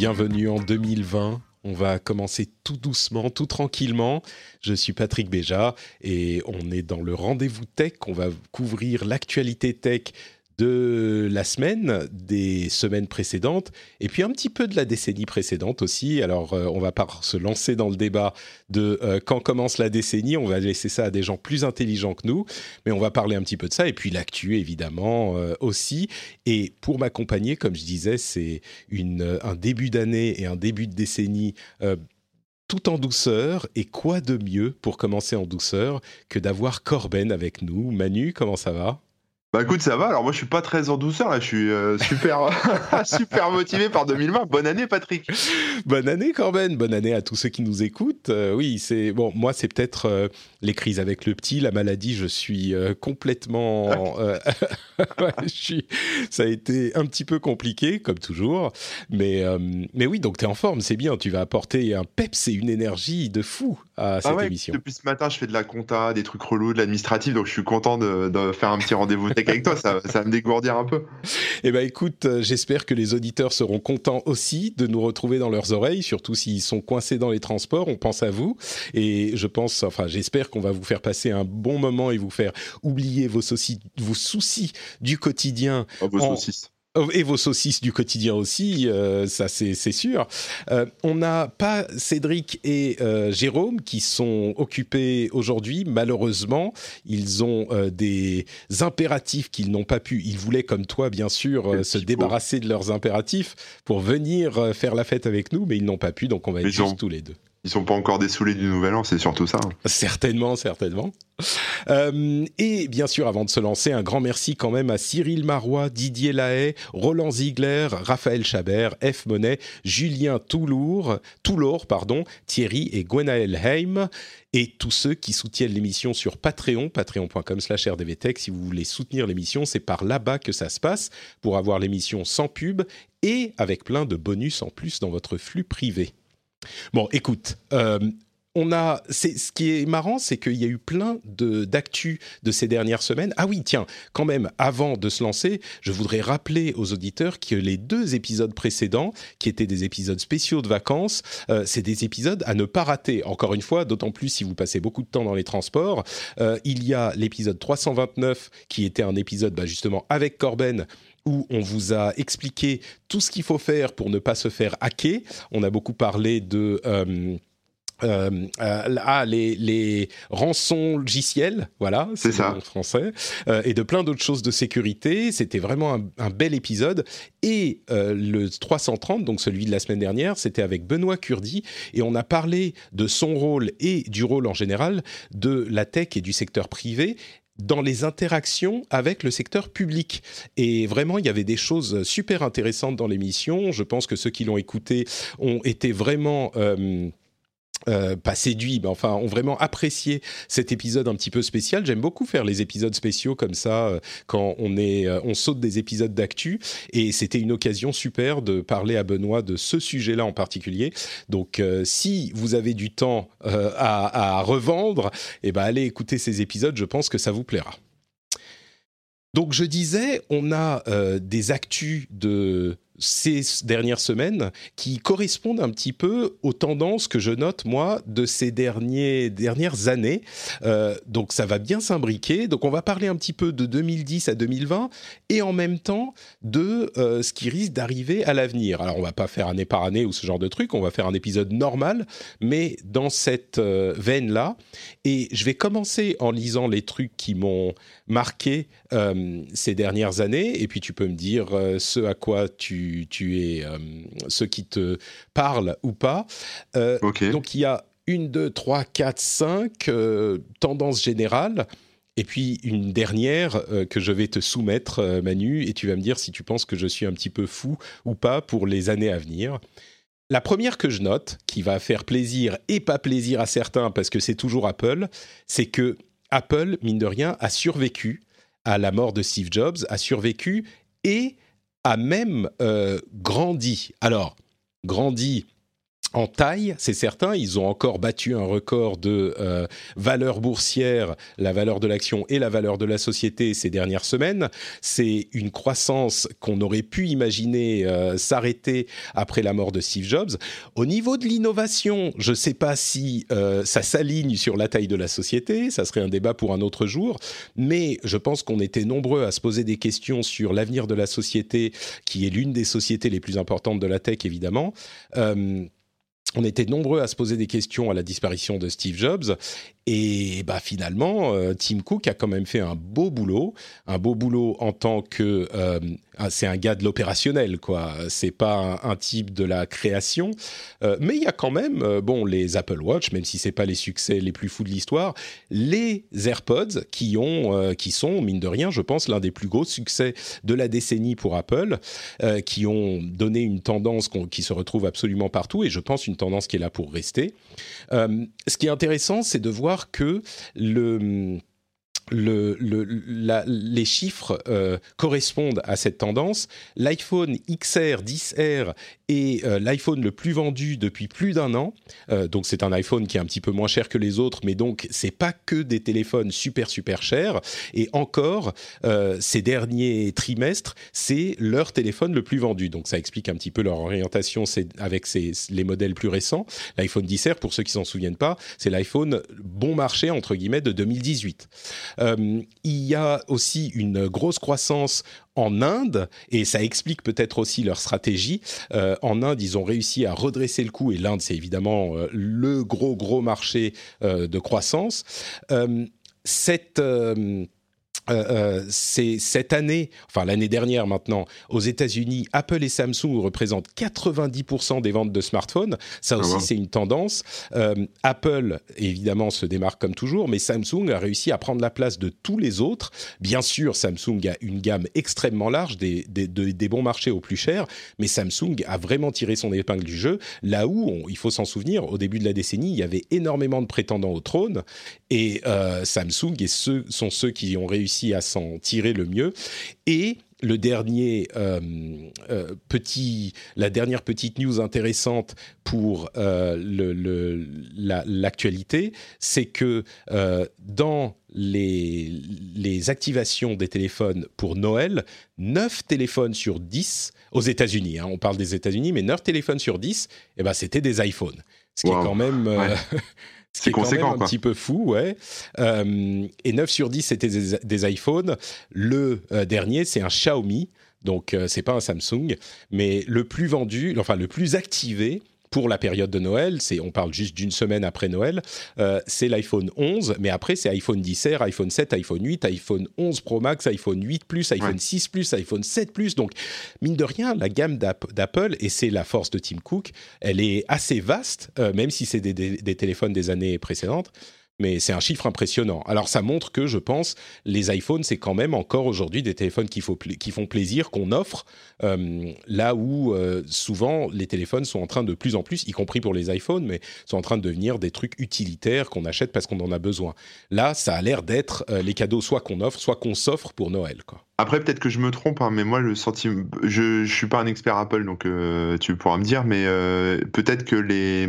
Bienvenue en 2020. On va commencer tout doucement, tout tranquillement. Je suis Patrick Béja et on est dans le rendez-vous tech. On va couvrir l'actualité tech de la semaine, des semaines précédentes, et puis un petit peu de la décennie précédente aussi. Alors, euh, on va pas se lancer dans le débat de euh, quand commence la décennie, on va laisser ça à des gens plus intelligents que nous, mais on va parler un petit peu de ça, et puis l'actu, évidemment, euh, aussi. Et pour m'accompagner, comme je disais, c'est un début d'année et un début de décennie tout en douceur. Et quoi de mieux pour commencer en douceur que d'avoir Corben avec nous? Manu, comment ça va? Bah écoute, ça va. Alors moi, je suis pas très en douceur là. Je suis euh, super, super motivé par 2020. Bonne année, Patrick. Bonne année, Corben. Bonne année à tous ceux qui nous écoutent. Euh, oui, c'est bon. Moi, c'est peut-être euh, les crises avec le petit, la maladie. Je suis complètement. je suis. Ça a été un petit peu compliqué, comme toujours. Mais mais oui, donc tu es en forme. C'est bien. Tu vas apporter un peps et une énergie de fou à ah cette émission. Depuis ce matin, je fais de la compta, des trucs relous, de l'administratif. Donc je suis content de, de faire un petit rendez-vous avec toi, ça, va me dégourdir un peu. Eh ben écoute, euh, j'espère que les auditeurs seront contents aussi de nous retrouver dans leurs oreilles, surtout s'ils sont coincés dans les transports. On pense à vous et je pense, enfin j'espère qu'on va vous faire passer un bon moment et vous faire oublier vos, soucis, vos soucis du quotidien. Oh, vos saucisses et vos saucisses du quotidien aussi, euh, ça c'est sûr. Euh, on n'a pas Cédric et euh, Jérôme qui sont occupés aujourd'hui. Malheureusement, ils ont des impératifs qu'ils n'ont pas pu. Ils voulaient, comme toi, bien sûr, se débarrasser de leurs impératifs pour venir faire la fête avec nous, mais ils n'ont pas pu, donc on va être juste tous les deux. Ils sont pas encore dessoulés du nouvel an, c'est surtout ça. Hein. Certainement, certainement. Euh, et bien sûr, avant de se lancer, un grand merci quand même à Cyril Marois, Didier Lahaye, Roland Ziegler, Raphaël Chabert, F. Monet, Julien Toulour, Toulor, pardon, Thierry et Gwenaël Heim, et tous ceux qui soutiennent l'émission sur Patreon, patreon.com slash rdvtech. Si vous voulez soutenir l'émission, c'est par là-bas que ça se passe, pour avoir l'émission sans pub et avec plein de bonus en plus dans votre flux privé. Bon, écoute, euh, on a, ce qui est marrant, c'est qu'il y a eu plein de d'actu de ces dernières semaines. Ah oui, tiens, quand même, avant de se lancer, je voudrais rappeler aux auditeurs que les deux épisodes précédents, qui étaient des épisodes spéciaux de vacances, euh, c'est des épisodes à ne pas rater. Encore une fois, d'autant plus si vous passez beaucoup de temps dans les transports. Euh, il y a l'épisode 329, qui était un épisode bah, justement avec Corben où on vous a expliqué tout ce qu'il faut faire pour ne pas se faire hacker. On a beaucoup parlé de... Euh, euh, euh ah, les, les rançons logiciels, voilà, c'est ça en français, euh, et de plein d'autres choses de sécurité. C'était vraiment un, un, bel épisode. Et le 330, donc celui de la semaine dernière, c'était avec Benoît Curdi, et on a parlé de son rôle et du rôle en général de la tech et du secteur privé dans les interactions avec le secteur public. Et vraiment, il y avait des choses super intéressantes dans l'émission. Je pense que ceux qui l'ont écouté ont été vraiment... Euh, euh, pas séduits, mais enfin ont vraiment apprécié cet épisode un petit peu spécial. J'aime beaucoup faire les épisodes spéciaux comme ça euh, quand on est, euh, on saute des épisodes d'actu, et c'était une occasion super de parler à Benoît de ce sujet-là en particulier. Donc si vous avez du temps à, à, revendre, eh ben allez écouter ces épisodes. Je pense que ça vous plaira. Donc je disais, on a des actus de ces dernières semaines qui correspondent un petit peu aux tendances que je note moi de ces derniers, dernières années. Euh, donc ça va bien s'imbriquer. Donc on va parler un petit peu de 2010 à 2020 et en même temps de euh, ce qui risque d'arriver à l'avenir. Alors on va pas faire année par année ou ce genre de truc, on va faire un épisode normal, mais dans cette euh, veine là. Et je vais commencer en lisant les trucs qui m'ont marqué ces dernières années et puis tu peux me dire ce à quoi tu tu, es euh, ceux qui te parlent ou pas. Euh, donc il y a une, deux, trois, quatre, cinq euh, tendances générales. Et puis une dernière euh, que je vais te soumettre, euh, Manu, et tu vas me dire si tu penses que je suis un petit peu fou ou pas pour les années à venir. La première que je note, qui va faire plaisir et pas plaisir à certains parce que c'est toujours Apple, c'est que Apple, mine de rien, a survécu à la mort de Steve Jobs, a survécu et a même grandi. Alors, grandi en taille, c'est certain, ils ont encore battu un record de euh, valeur boursière, la valeur de l'action et la valeur de la société ces dernières semaines. C'est une croissance qu'on aurait pu imaginer euh, s'arrêter après la mort de Steve Jobs. Au niveau de l'innovation, je ne sais pas si euh, ça s'aligne sur la taille de la société, ça serait un débat pour un autre jour, mais je pense qu'on était nombreux à se poser des questions sur l'avenir de la société, qui est l'une des sociétés les plus importantes de la tech, évidemment on était nombreux à se poser des questions à la disparition de Steve Jobs et bah finalement, euh, Tim Cook a quand même fait un beau boulot, un beau boulot en tant que euh, c'est un gars de l'opérationnel quoi. C'est pas un, type de la création, euh, mais il y a quand même bon les Apple Watch, même si c'est pas les succès les plus fous de l'histoire, les AirPods qui ont qui sont mine de rien, je pense l'un des plus gros succès de la décennie pour Apple, qui ont donné une tendance qui se retrouve absolument partout et je pense une tendance qui est là pour rester. ce qui est intéressant, c'est de voir que le le, les chiffres euh, correspondent à cette tendance. L'iPhone XR 10R est euh, l'iPhone le plus vendu depuis plus d'un an. Euh, donc c'est un iPhone qui est un petit peu moins cher que les autres, mais donc c'est pas que des téléphones super super chers. Et encore, ces derniers trimestres, c'est leur téléphone le plus vendu. Donc ça explique un petit peu leur orientation avec les modèles plus récents. L'iPhone 10R, pour ceux qui s'en souviennent pas, c'est l'iPhone bon marché entre guillemets de 2018. Euh, il y a aussi une grosse croissance en Inde, et ça explique peut-être aussi leur stratégie. Euh, en Inde, ils ont réussi à redresser le coup, et l'Inde, c'est évidemment euh, le gros, gros marché de croissance. cette euh, euh, c'est cette année, enfin l'année dernière maintenant, aux États-Unis, Apple et Samsung représentent 90% des ventes de smartphones. Ça ah aussi, c'est une tendance. Euh, Apple, évidemment, se démarque comme toujours, mais Samsung a réussi à prendre la place de tous les autres. Bien sûr, Samsung a une gamme extrêmement large, des, des, bons marchés au plus cher, mais Samsung a vraiment tiré son épingle du jeu. Là où, il faut s'en souvenir, au début de la décennie, il y avait énormément de prétendants au trône, et Samsung et ceux, sont ceux qui ont réussi à s'en tirer le mieux. Et le dernier euh, euh, petit, la dernière petite news intéressante pour euh, l'actualité, c'est que dans les, les, activations des téléphones pour Noël, 9 téléphones sur 10 aux États-Unis, hein, on parle des États-Unis, mais 9 téléphones sur 10, eh ben, c'était des iPhones. Ce qui est quand même... C'est conséquent, un petit peu fou, ouais. Euh, et 9 sur 10, c'était des, iPhones. Le euh, dernier, c'est un Xiaomi. Donc, euh, c'est pas un Samsung. Mais le plus vendu, enfin, le plus activé, pour la période de Noël, c'est on parle juste d'une semaine après Noël, euh, c'est l'iPhone 11, mais après c'est iPhone 10R, iPhone 7, iPhone 8, iPhone 11 Pro Max, iPhone 8 Plus, iPhone 6 Plus, iPhone 7 Plus. Donc mine de rien, la gamme d'Apple et c'est la force de Tim Cook, elle est assez vaste, euh, même si c'est des, téléphones des années précédentes mais c'est un chiffre impressionnant. Alors ça montre que, je pense, les iPhones, c'est quand même encore aujourd'hui des téléphones qui, font plaisir, qu'on offre, euh, là où euh, souvent les téléphones sont en train de plus en plus, y compris pour les iPhones, mais sont en train de devenir des trucs utilitaires qu'on achète parce qu'on en a besoin. Là, ça a l'air d'être euh, les cadeaux soit qu'on offre, soit qu'on s'offre pour Noël. Quoi. Après, peut-être que je me trompe, hein, mais moi, le sentiment, je, je suis pas un expert Apple, donc tu pourras me dire, mais peut-être que les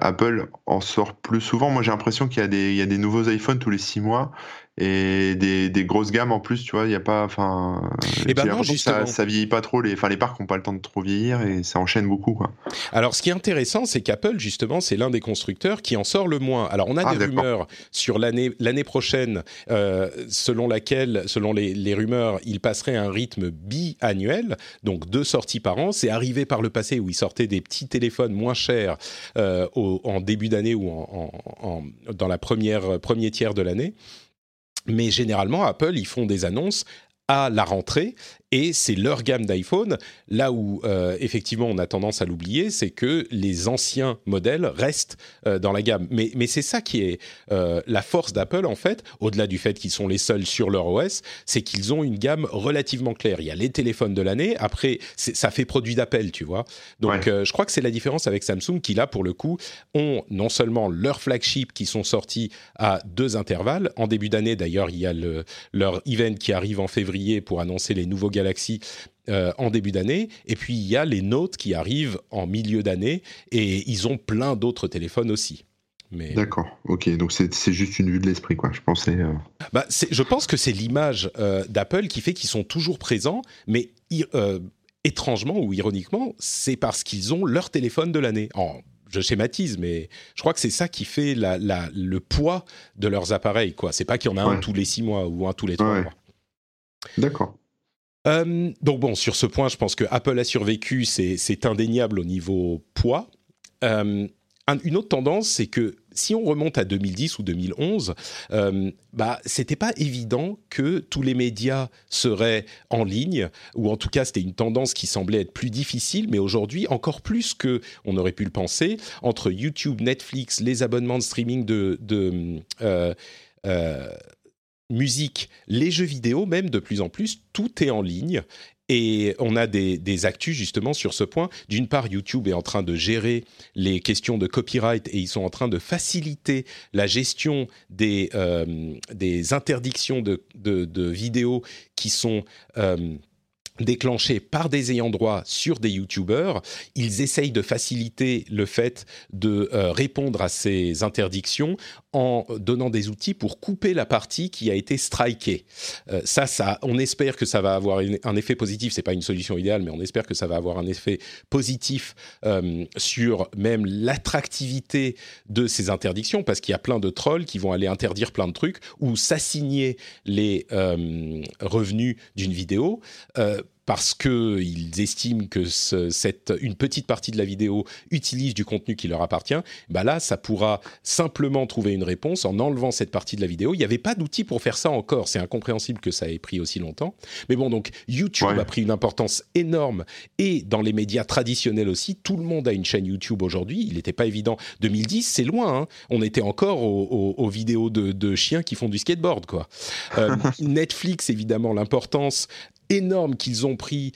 Apple en sort plus souvent. Moi, j'ai l'impression qu'il y y a des nouveaux iPhones tous les six mois et des, des, grosses gammes en plus, tu vois, il y a pas, enfin, et eh ben non, ça, ça vieillit pas trop, les, enfin, les parcs ont pas le temps de trop vieillir et ça enchaîne beaucoup, quoi. Alors, ce qui est intéressant, c'est qu'Apple, justement, c'est l'un des constructeurs qui en sort le moins. Alors, on a ah, des rumeurs sur l'année, l'année prochaine, euh, selon laquelle, selon les, les, rumeurs, il passerait un rythme bi-annuel, donc deux sorties par an. C'est arrivé par le passé où il sortait des petits téléphones moins chers euh, au, en début d'année ou en, en, en, dans la première premier tiers de l'année. Mais généralement, Apple, ils font des annonces à la rentrée et c'est leur gamme d'iPhone. Là où euh, effectivement on a tendance à l'oublier, c'est que les anciens modèles restent euh, dans la gamme. Mais, mais c'est ça qui est euh, la force d'Apple en fait, au-delà du fait qu'ils sont les seuls sur leur OS, c'est qu'ils ont une gamme relativement claire. Il y a les téléphones de l'année, après ça fait produit d'appel, tu vois. Donc je crois que c'est la différence avec Samsung qui là pour le coup ont non seulement leurs flagships qui sont sortis à deux intervalles. En début d'année d'ailleurs il y a le, leur event qui arrive en février pour annoncer les nouveaux Galaxy euh, en début d'année. Et puis, il y a les Notes qui arrivent en milieu d'année. Et ils ont plein d'autres téléphones aussi. Mais... D'accord, ok, donc c'est juste une vue de l'esprit, quoi. Je pensais. Euh, bah, je pense que c'est l'image euh, d'Apple qui fait qu'ils sont toujours présents, mais étrangement ou ironiquement, c'est parce qu'ils ont leur téléphone de l'année. Je schématise, mais je crois que c'est ça qui fait la, le poids de leurs appareils, quoi. C'est pas qu'il y en a un tous les six mois ou un tous les trois mois. D'accord. Euh, donc bon, sur ce point, je pense que Apple a survécu, c'est indéniable au niveau poids. Euh, une autre tendance, c'est que si on remonte à 2010 ou 2011, euh, bah c'était pas évident que tous les médias seraient en ligne, ou en tout cas c'était une tendance qui semblait être plus difficile, mais aujourd'hui encore plus que on aurait pu le penser entre YouTube, Netflix, les abonnements de streaming de, euh, musique, les jeux vidéo, même de plus en plus, tout est en ligne. Et on a des, actus justement sur ce point. D'une part, YouTube est en train de gérer les questions de copyright et ils sont en train de faciliter la gestion des, euh, des interdictions de, vidéos qui sont... Euh, déclenchés par des ayants droit sur des youtubeurs, ils essayent de faciliter le fait de euh, répondre à ces interdictions en donnant des outils pour couper la partie qui a été strikée. Euh, ça, ça, on espère que ça va avoir un effet positif. C'est pas une solution idéale, mais on espère que ça va avoir un effet positif euh, sur même l'attractivité de ces interdictions, parce qu'il y a plein de trolls qui vont aller interdire plein de trucs ou s'assigner les revenus d'une vidéo parce qu'ils estiment que cette, une petite partie de la vidéo utilise du contenu qui leur appartient, bah là, ça pourra simplement trouver une réponse en enlevant cette partie de la vidéo. Il n'y avait pas d'outil pour faire ça encore. C'est incompréhensible que ça ait pris aussi longtemps. Mais bon, donc YouTube a pris une importance énorme et dans les médias traditionnels aussi, tout le monde a une chaîne YouTube aujourd'hui. Il n'était pas évident. 2010, c'est loin. Hein. On était encore aux, vidéos de, chiens qui font du skateboard, quoi. Euh, Netflix, évidemment, l'importance énorme qu'ils ont pris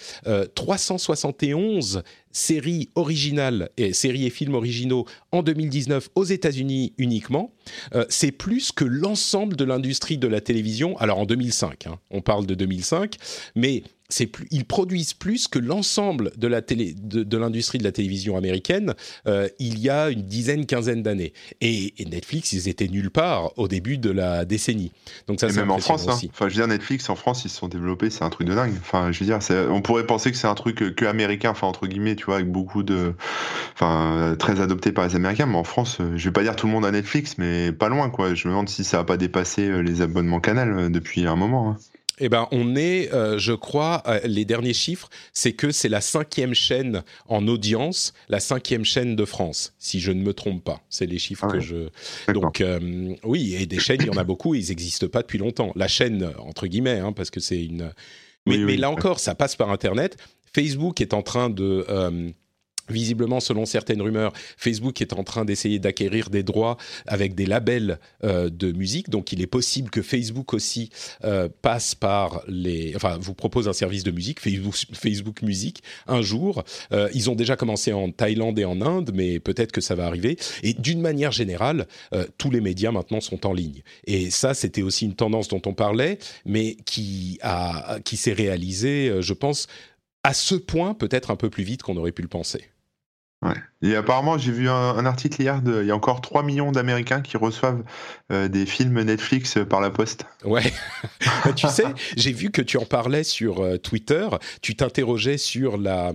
371 euh, séries originales et séries et films originaux en 2019 aux États-Unis uniquement. Euh, c'est plus que l'ensemble de l'industrie de la télévision. Alors en 2005, hein, on parle de 2005, mais plus, ils produisent plus que l'ensemble de la télé, de, l'industrie de la télévision américaine euh, il y a une dizaine, quinzaine d'années. Et, Netflix, ils étaient nulle part au début de la décennie. Donc ça, c'est même en France. Hein. Enfin, je veux dire, Netflix en France, ils se sont développés, c'est un truc de dingue. Enfin, je veux dire, on pourrait penser que c'est un truc que américain, enfin entre guillemets, tu vois, avec beaucoup de, enfin, très adopté par les Américains. Mais en France, euh, je vais pas dire tout le monde a Netflix, mais pas loin, quoi. Je me demande si ça a pas dépassé euh, les abonnements Canal depuis un moment. Hein. Eh ben, on est, euh, je crois, euh, les derniers chiffres, c'est que c'est la cinquième chaîne en audience, la cinquième chaîne de France, si je ne me trompe pas. C'est les chiffres que je. Donc, euh, oui, et des chaînes, il y en a beaucoup, ils n'existent pas depuis longtemps. La chaîne, entre guillemets, hein, parce que c'est une. Mais, mais là encore, ça passe par Internet. Facebook est en train de Visiblement, selon certaines rumeurs, Facebook est en train d'essayer d'acquérir des droits avec des labels euh, de musique. Donc, il est possible que Facebook aussi euh, passe par les, enfin, vous propose un service de musique, Facebook, Music, un jour. Euh, ils ont déjà commencé en Thaïlande et en Inde, mais peut-être que ça va arriver. Et d'une manière générale, tous les médias maintenant sont en ligne. Et ça, c'était aussi une tendance dont on parlait, mais qui a, qui s'est réalisée, je pense, à ce point peut-être un peu plus vite qu'on aurait pu le penser. Ouais. Et apparemment, j'ai vu un, article hier, de, il y a encore 3 millions d'Américains qui reçoivent euh, des films Netflix euh, par la poste. Ouais. tu sais, j'ai vu que tu en parlais sur euh, Twitter, tu t'interrogeais sur la,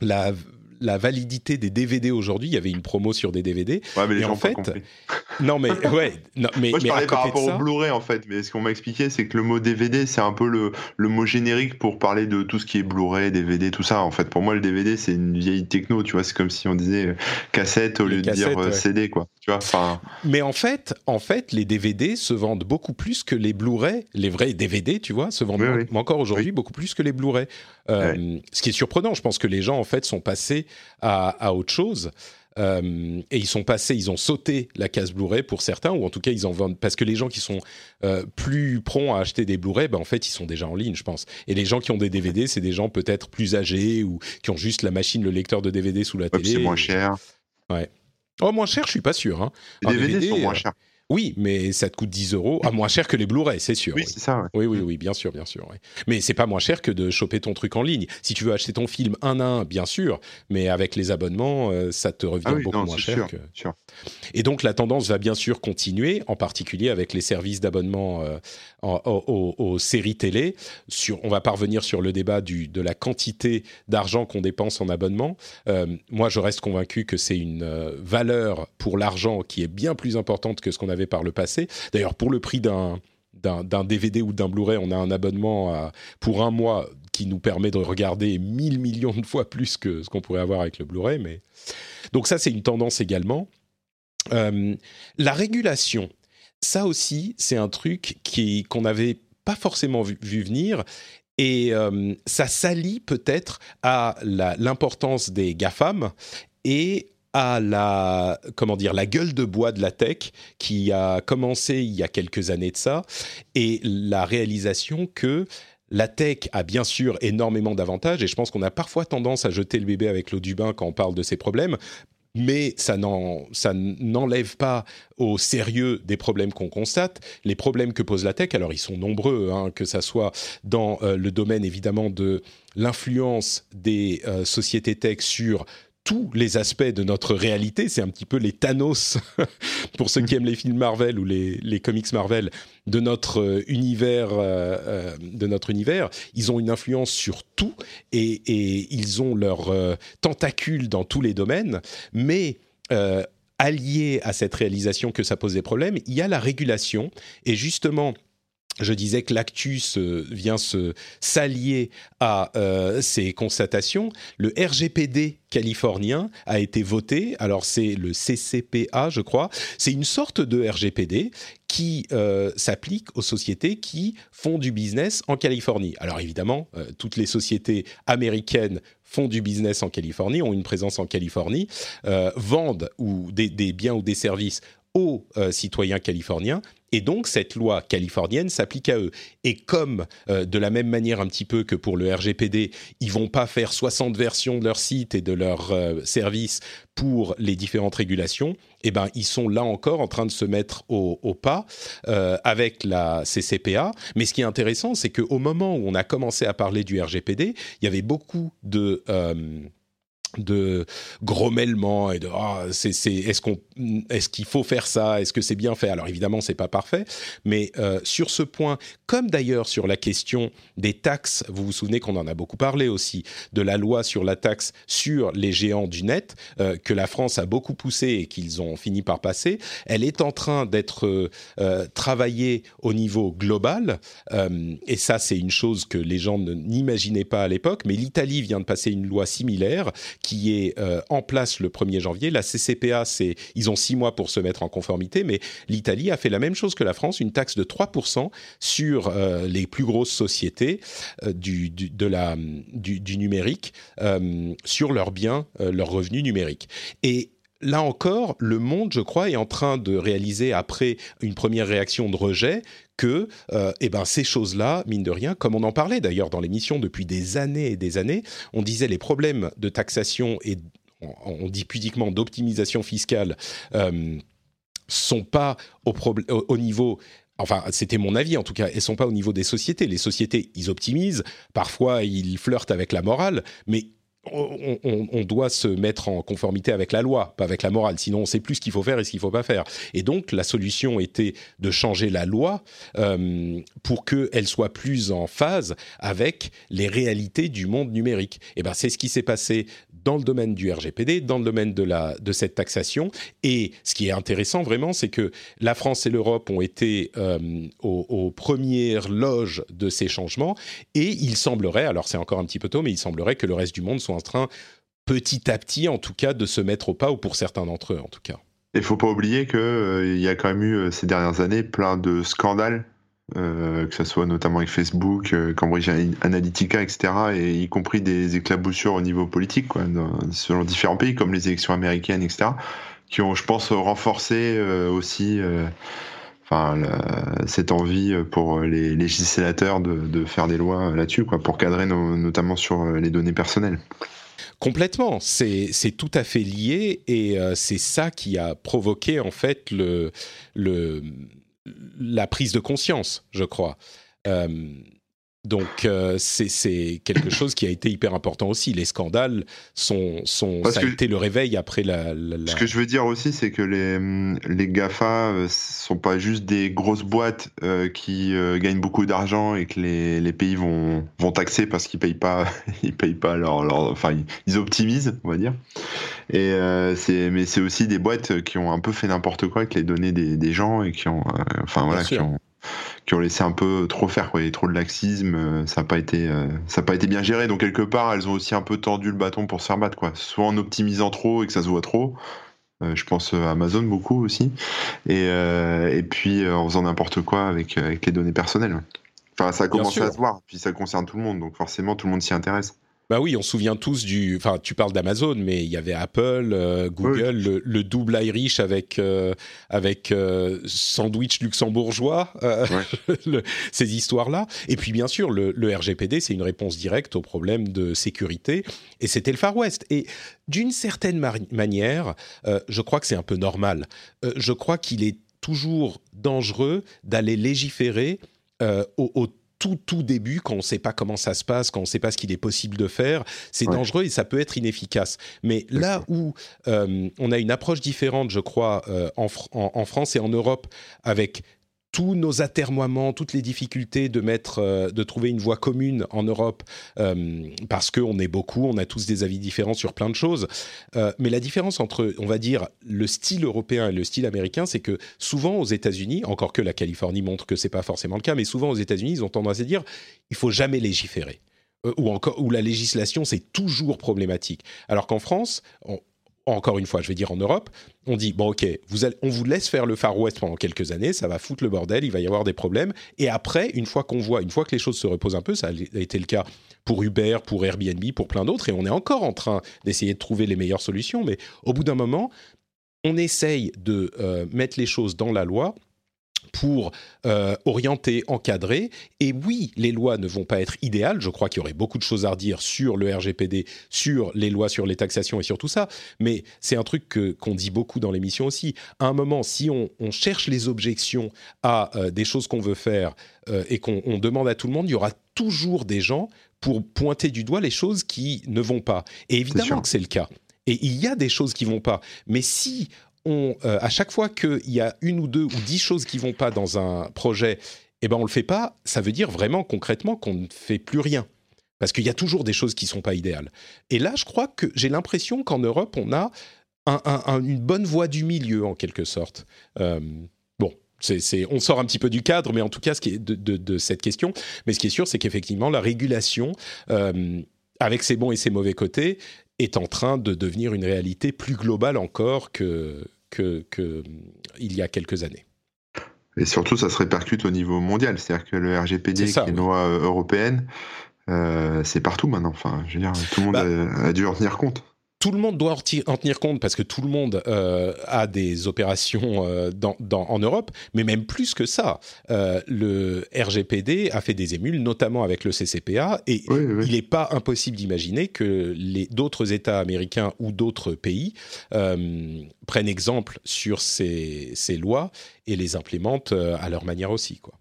la, la validité des DVD aujourd'hui. Il y avait une promo sur des DVD. Ouais, mais les gens en fait, Non, mais ouais. Non, mais, Moi, je mais parlais par rapport ça- au Blu-ray en fait, mais ce qu'on m'a expliqué, c'est que le mot DVD, c'est un peu le, le mot générique pour parler de tout ce qui est Blu-ray, DVD, tout ça. En fait, pour moi, le DVD, c'est une vieille techno, tu vois. C'est comme si on disait euh, cassette au Les lieu de dire euh, ouais. CD, quoi. Tu vois, enfin, Mais en fait, en fait, les DVD se vendent beaucoup plus que les Blu-ray. Les vrais DVD, tu vois, se vendent Oui, en- oui. encore aujourd'hui beaucoup plus que les Blu-ray. Euh, Ce qui est surprenant, je pense que les gens en fait sont passés à, à autre chose. Euh, et ils sont passés, ils ont sauté la case Blu-ray pour certains, ou en tout cas ils en vendent parce que les gens qui sont euh, plus prompts à acheter des Blu-ray, ben en fait ils sont déjà en ligne, je pense. Et les gens qui ont des DVD, c'est des gens peut-être plus âgés ou qui ont juste la machine, le lecteur de DVD sous la ouais, télé. c'est moins cher. Oh moins cher, je suis pas sûr. Hein. Les DVD, sont moins euh, chers. Oui, mais ça te coûte 10 euros. Ah, moins cher que les Blu-ray, c'est sûr. Oui, oui. c'est ça, ouais. Oui, oui, oui, bien sûr, bien sûr. oui. Mais c'est pas moins cher que de choper ton truc en ligne. Si tu veux acheter ton film un à un, bien sûr, mais avec les abonnements, euh, ça te revient Ah oui, beaucoup non, moins cher. sûr, Que... sûr. Et donc la tendance va bien sûr continuer, en particulier avec les services d'abonnement euh, aux, séries télé. Sur, on va parvenir sur le débat du, de la quantité d'argent qu'on dépense en abonnement. Euh, moi, je reste convaincu que c'est une valeur pour l'argent qui est bien plus importante que ce qu'on avait par le passé. D'ailleurs, pour le prix d'un d'un DVD ou d'un Blu-ray, on a un abonnement pour un mois qui nous permet de regarder 1000 millions de fois plus que ce qu'on pourrait avoir avec le Blu-ray. Mais... Donc ça, c'est une tendance également. Euh, la régulation, ça aussi, c'est un truc qu'on n'avait pas forcément vu, venir. Et euh, ça s'allie peut-être à l'importance des GAFAM et à la comment dire la gueule de bois de la tech qui a commencé il y a quelques années de ça et la réalisation que la tech a bien sûr énormément d'avantages et je pense qu'on a parfois tendance à jeter le bébé avec l'eau du bain quand on parle de ces problèmes mais ça n'en- ça n'enlève pas au sérieux des problèmes qu'on constate. Les problèmes que pose la tech, alors ils sont nombreux, hein, que ça soit dans euh, le domaine évidemment de l'influence des euh, sociétés tech sur tous les aspects de notre réalité. C'est un petit peu les Thanos, pour ceux qui aiment les films Marvel ou les, les comics Marvel, de notre euh, univers. euh, euh, de notre univers. Ils ont une influence sur tout et, ils ont leurs tentacules dans tous les domaines. Mais allié à cette réalisation que ça pose des problèmes, il y a la régulation. Et justement, je disais que l'actus euh, vient se s'allier à euh, ces constatations. Le RGPD californien a été voté. Alors c'est le CCPA, je crois. C'est une sorte de RGPD qui euh, s'applique aux sociétés qui font du business en Californie. Alors évidemment, toutes les sociétés américaines font du business en Californie, ont une présence en Californie, vendent ou des biens ou des services aux euh, citoyens californiens. Et donc, cette loi californienne s'applique à eux. Et comme, euh, de la même manière un petit peu que pour le RGPD, ils vont pas faire 60 versions de leur site et de leur euh, service pour les différentes régulations, eh ben, ils sont là encore en train de se mettre au, pas avec la CCPA. Mais ce qui est intéressant, c'est qu'au moment où on a commencé à parler du RGPD, il y avait beaucoup de... de grommellement et de ah, c'est, c'est, est-ce qu'on est-ce qu'il faut faire ça? Est-ce que c'est bien fait? Alors évidemment c'est pas parfait mais euh, sur ce point comme d'ailleurs sur la question des taxes vous vous souvenez qu'on en a beaucoup parlé aussi de la loi sur la taxe sur les géants du net euh, que la France a beaucoup poussé et qu'ils ont fini par passer elle est en train d'être euh, travaillée au niveau global et ça c'est une chose que les gens n'imaginaient pas à l'époque mais l'Italie vient de passer une loi similaire qui est euh, en place le 1er janvier. La CCPA, c'est, ils ont six mois pour se mettre en conformité, mais l'Italie a fait la même chose que la France, une taxe de 3% sur euh, les plus grosses sociétés euh, du, du, du, numérique, sur leurs biens, leurs revenus numériques. Et là encore, le monde, je crois, est en train de réaliser, après une première réaction de rejet, que euh, eh ben, ces choses-là, mine de rien, comme on en parlait d'ailleurs dans l'émission depuis des années et des années, on disait les problèmes de taxation et on, dit pudiquement d'optimisation fiscale euh, sont pas au, au niveau enfin c'était mon avis en tout cas, elles sont pas au niveau des sociétés. Les sociétés, ils optimisent, parfois ils flirtent avec la morale, mais on, doit se mettre en conformité avec la loi, pas avec la morale. Sinon, on sait plus ce qu'il faut faire et ce qu'il faut pas faire. Et donc, la solution était de changer la loi euh, pour qu'elle soit plus en phase avec les réalités du monde numérique. Et ben, c'est ce qui s'est passé dans le domaine du RGPD, dans le domaine de, cette taxation. Et ce qui est intéressant vraiment, c'est que la France et l'Europe ont été euh, aux, premières loges de ces changements. Et il semblerait, alors c'est encore un petit peu tôt, mais il semblerait que le reste du monde soit en train, petit à petit en tout cas, de se mettre au pas, ou pour certains d'entre eux en tout cas. Il faut pas oublier qu'il euh, y a quand même eu ces dernières années plein de scandales euh, que ce soit notamment avec Facebook, euh, Cambridge Analytica, etc., et y compris des éclaboussures au niveau politique, dans, selon différents pays, comme les élections américaines, etc., qui ont, je pense, renforcé euh, aussi enfin, cette envie pour les législateurs de, faire des lois là-dessus, pour cadrer notamment sur les données personnelles. Complètement, c'est tout à fait lié et c'est ça qui a provoqué en fait le la prise de conscience, je crois. Euh, donc euh, c'est quelque chose qui a été hyper important aussi. Les scandales sont, sont ça a été le réveil après la, Ce que je veux dire aussi, c'est que les, les Gafa euh, sont pas juste des grosses boîtes qui gagnent beaucoup d'argent et que les, les, pays vont, vont taxer parce qu'ils payent pas ils payent pas leur, leur enfin ils optimisent on va dire. Et c'est mais c'est aussi des boîtes qui ont un peu fait n'importe quoi avec les données des, des gens et qui ont enfin voilà qui ont qui ont laissé un peu trop faire, quoi. Il y a trop de laxisme, euh, ça n'a pas été, euh, ça pas été bien géré. Donc quelque part, elles ont aussi un peu tendu le bâton pour se faire battre, quoi. Soit en optimisant trop et que ça se voit trop. Euh, je pense à Amazon beaucoup aussi. Et, et puis en faisant n'importe quoi avec, avec les données personnelles. Enfin, ça a commencé à se voir, puis ça concerne tout le monde, donc forcément tout le monde s'y intéresse. Bah oui, on se souvient tous du. Enfin, tu parles d'Amazon, mais il y avait Apple, euh, Google, le, double Irish avec euh, avec euh, sandwich luxembourgeois, ces histoires-là. Et puis bien sûr, le, RGPD, c'est une réponse directe au problème de sécurité, et c'était le Far West. Et d'une certaine manière, je crois que c'est un peu normal. je crois qu'il est toujours dangereux d'aller légiférer au, au tout tout début, quand on ne sait pas comment ça se passe, quand on ne sait pas ce qu'il est possible de faire, c'est dangereux et ça peut être inefficace. Mais là où euh, on a une approche différente, je crois, euh, en, en, France et en Europe, avec tous nos atermoiements, toutes les difficultés de mettre, euh, de trouver une voie commune en Europe, euh, parce qu'on est beaucoup, on a tous des avis différents sur plein de choses. Euh, mais la différence entre, on va dire, le style européen et le style américain, c'est que souvent aux États-Unis, encore que la Californie montre que c'est pas forcément le cas, mais souvent aux États-Unis, ils ont tendance à dire, il faut jamais légiférer. ou encore, où la législation, c'est toujours problématique. Alors qu'en France, on, encore une fois, je vais dire en Europe, on dit bon ok, on vous laisse faire le Far West pendant quelques années, ça va foutre le bordel, il va y avoir des problèmes, et après, une fois qu'on voit, une fois que les choses se reposent un peu, ça a été le cas pour Uber, pour Airbnb, pour plein d'autres, et on est encore en train d'essayer de trouver les meilleures solutions, mais au bout d'un moment, on essaye de euh, mettre les choses dans la loi pour euh, orienter, encadrer. Et oui, les lois ne vont pas être idéales. Je crois qu'il y aurait beaucoup de choses à redire sur le RGPD, sur les lois sur les taxations et sur tout ça. Mais c'est un truc qu'on dit beaucoup dans l'émission aussi. À un moment, si on, cherche les objections à euh, des choses qu'on veut faire euh, et qu'on demande à tout le monde, il y aura toujours des gens pour pointer du doigt les choses qui ne vont pas. Et évidemment que c'est le cas. Et il y a des choses qui vont pas. Mais si on, euh, à chaque fois qu'il y a une ou deux ou dix choses qui vont pas dans un projet, eh ben on le fait pas. Ça veut dire vraiment concrètement qu'on ne fait plus rien. Parce qu'il y a toujours des choses qui sont pas idéales. Et là, je crois que j'ai l'impression qu'en Europe, on a une bonne voie du milieu, en quelque sorte. Euh, bon, on sort un petit peu du cadre, mais en tout cas, de, cette question. Mais ce qui est sûr, c'est qu'effectivement, la régulation, euh, avec ses bons et ses mauvais côtés, est en train de devenir une réalité plus globale encore que, que, que il y a quelques années. Et surtout, ça se répercute au niveau mondial. C'est-à-dire que le RGPD, qui est une loi euh, européenne, euh, c'est partout maintenant. Enfin, je veux dire, tout le monde bah a, a, dû en tenir compte tout le monde doit en tenir compte parce que tout le monde euh, a des opérations euh, dans, en Europe, mais même plus que ça. Euh, le RGPD a fait des émules, notamment avec le CCPA, et il n'est pas impossible d'imaginer que d'autres États américains ou d'autres pays prennent exemple sur ces, ces, lois et les implémentent à leur manière aussi. Quoi.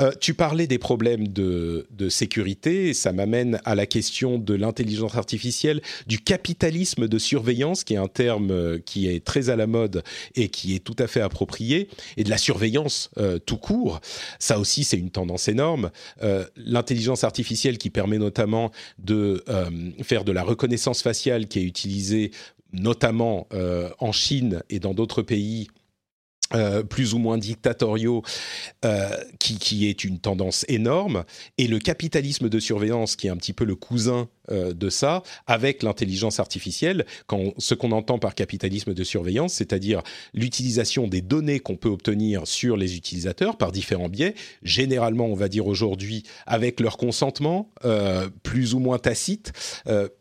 Euh, tu parlais des problèmes de, sécurité, ça m'amène à la question de l'intelligence artificielle, du capitalisme de surveillance, qui est un terme euh, qui est très à la mode et qui est tout à fait approprié, et de la surveillance euh, tout court. Ça aussi, c'est une tendance énorme. l'intelligence artificielle qui permet notamment de faire de la reconnaissance faciale qui est utilisée notamment en Chine et dans d'autres pays euh, plus ou moins dictatoriaux, euh, qui, qui, est une tendance énorme, et le capitalisme de surveillance, qui est un petit peu le cousin euh, de ça, avec l'intelligence artificielle, quand, ce qu'on entend par capitalisme de surveillance, c'est-à-dire l'utilisation des données qu'on peut obtenir sur les utilisateurs par différents biais, généralement, on va dire aujourd'hui, avec leur consentement, plus ou moins tacite,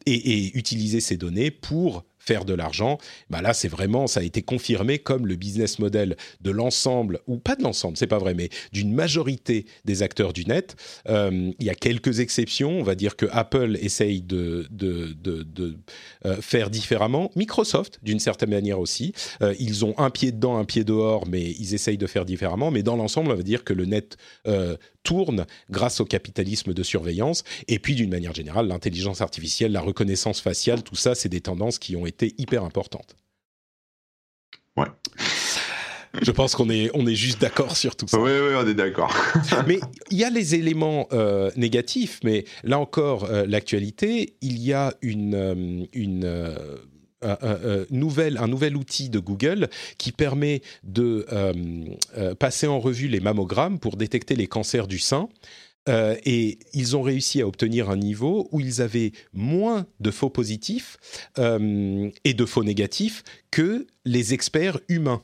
et, et utiliser ces données pour faire de l'argent, bah là c'est vraiment ça a été confirmé comme le business model de l'ensemble ou pas de l'ensemble, c'est pas vrai, mais d'une majorité des acteurs du net. Euh, il y a quelques exceptions, on va dire que Apple essaye de, de, de, euh, faire différemment, Microsoft d'une certaine manière aussi. Euh, ils ont un pied dedans, un pied dehors, mais ils essayent de faire différemment. Mais dans l'ensemble, on va dire que le net tourne grâce au capitalisme de surveillance. Et puis, d'une manière générale, l'intelligence artificielle, la reconnaissance faciale, tout ça, c'est des tendances qui ont été hyper importantes. Ouais. Je pense qu'on est, on est juste d'accord sur tout ça. Oui, oui, on est d'accord. mais il y a les éléments euh, négatifs, mais là encore, euh, l'actualité, il y a une, euh, une un, nouvel, un nouvel outil de Google qui permet de euh, euh, passer en revue les mammogrammes pour détecter les cancers du sein. Euh, et ils ont réussi à obtenir un niveau où ils avaient moins de faux positifs et de faux négatifs que les experts humains.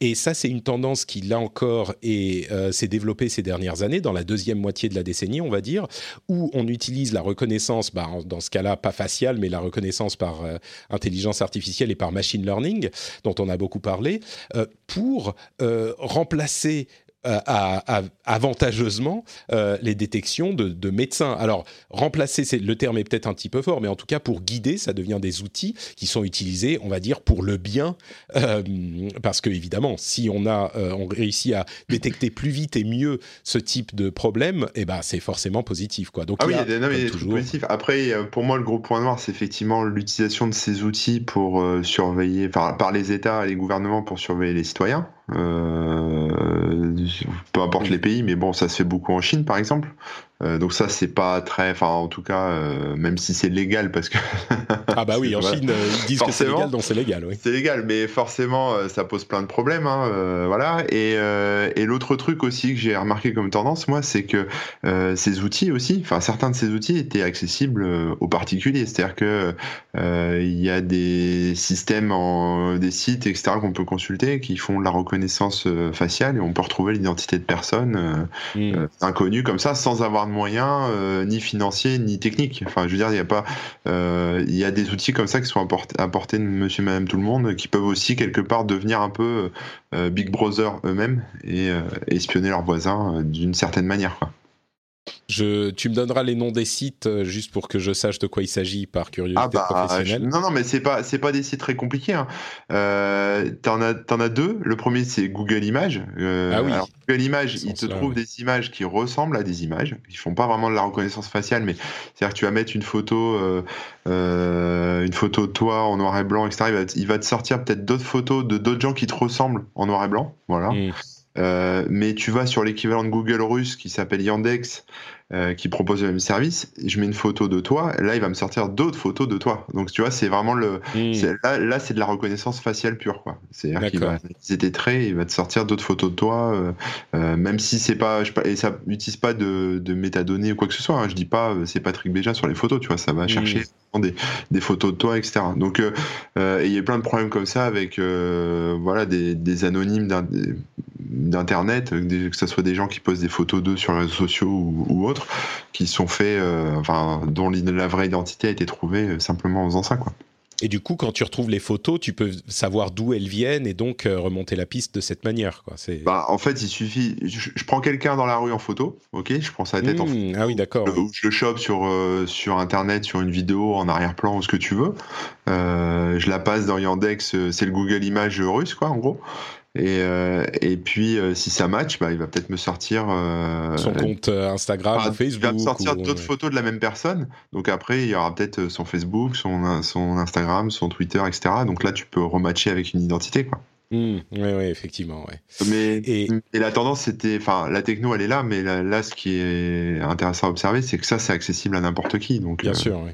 Et ça, c'est une tendance qui, là encore, euh, s'est développée ces dernières années, dans la deuxième moitié de la décennie, on va dire, où on utilise la reconnaissance, bah, dans ce cas-là, pas faciale, mais la reconnaissance par euh, intelligence artificielle et par machine learning, dont on a beaucoup parlé, euh, pour remplacer à, avantageusement euh, les détections de, médecins. Alors, remplacer, c'est, le terme est peut-être un petit peu fort, mais en tout cas, pour guider, ça devient des outils qui sont utilisés, on va dire, pour le bien. Euh, parce que, évidemment, si on, a, euh, on réussit à détecter plus vite et mieux ce type de problème, eh ben, c'est forcément positif. Quoi. Donc, ah oui, il y a des, toujours... Après, pour moi, le gros point noir, c'est effectivement l'utilisation de ces outils pour surveiller, enfin, par les États et les gouvernements pour surveiller les citoyens. Euh, peu importe les pays, mais bon, ça se fait beaucoup en Chine, par exemple. Euh, donc ça, c'est pas très, enfin, en tout cas, euh, même si c'est légal, parce que ah bah oui, en Chine, ils disent que c'est légal, donc c'est légal, oui. C'est légal, mais forcément, ça pose plein de problèmes, hein, voilà. Et, et l'autre truc aussi que j'ai remarqué comme tendance, moi, c'est que ces outils aussi, enfin, certains de ces outils étaient accessibles aux particuliers, c'est-à-dire que il y a des systèmes, en, des sites, etc., qu'on peut consulter, qui font de la reconnaissance faciale et on peut retrouver l'identité de personnes mmh. inconnues comme ça, sans avoir de moyens, euh, ni financiers, ni techniques. Enfin, je veux dire, il y a pas, euh, il y a des outils comme ça qui sont à portée de Monsieur, Madame, tout le monde, qui peuvent aussi quelque part devenir un peu euh, Big Brother eux-mêmes et espionner leurs voisins d'une certaine manière. Je, tu me donneras les noms des sites euh, juste pour que je sache de quoi il s'agit par curiosité ah bah, professionnelle. non, non, mais c'est pas c'est pas des sites très compliqués. Hein. Euh, t'en as en as deux. Le premier c'est Google Images. Euh, ah oui. Google Images, il te trouve des images qui ressemblent à des images. Ils font pas vraiment de la reconnaissance faciale, mais c'est-à-dire que tu vas mettre une photo une photo de toi en noir et blanc, etc. Il va, il va te sortir peut-être d'autres photos de d'autres gens qui te ressemblent en noir et blanc. Voilà. Hmm. Euh, mais tu vas sur l'équivalent de Google russe qui s'appelle Yandex, euh, qui propose le même service, je mets une photo de toi, là il va me sortir d'autres photos de toi. Donc tu vois, c'est vraiment le. Hmm. Là, là c'est de la reconnaissance faciale pure, quoi. C'est-à-dire qu'il va utiliser tes traits, il va te sortir d'autres photos de toi, euh, euh même si c'est pas. Je, et ça n'utilise pas de, de, métadonnées ou quoi que ce soit. Hein. Je dis pas, c'est Patrick Béja sur les photos, tu vois, ça va hmm. chercher des, des, photos de toi, etc. Donc il y a plein de problèmes comme ça avec voilà, des, des anonymes d'internet, que ce soit des gens qui posent des photos d'eux sur les réseaux sociaux ou, ou qui sont faits, euh, enfin, dont la vraie identité a été trouvée euh, simplement en faisant ça, quoi. Et du coup, quand tu retrouves les photos, tu peux savoir d'où elles viennent et donc euh, remonter la piste de cette manière. Quoi. Bah, en fait, il suffit. Je, prends quelqu'un dans la rue en photo, ok Je prends sa tête en mmh, photo. Ah oui, d'accord. Je le chope sur, sur Internet, sur une vidéo, en arrière-plan ou ce que tu veux. je la passe dans Yandex, c'est le Google Image russe, quoi, en gros. Et, et puis, si ça match, bah, il va peut-être me sortir. son compte Instagram ou Facebook. Il va me sortir d'autres photos de la même personne. Donc après, il y aura peut-être son Facebook, son, son Instagram, son Twitter, etc. Donc là, tu peux rematcher avec une identité, quoi. oui, mmh, oui, effectivement, ouais. Mais et, la tendance, c'était, enfin, la techno, elle est là, mais là, ce qui est intéressant à observer, c'est que ça, c'est accessible à n'importe qui. Donc, bien sûr, oui.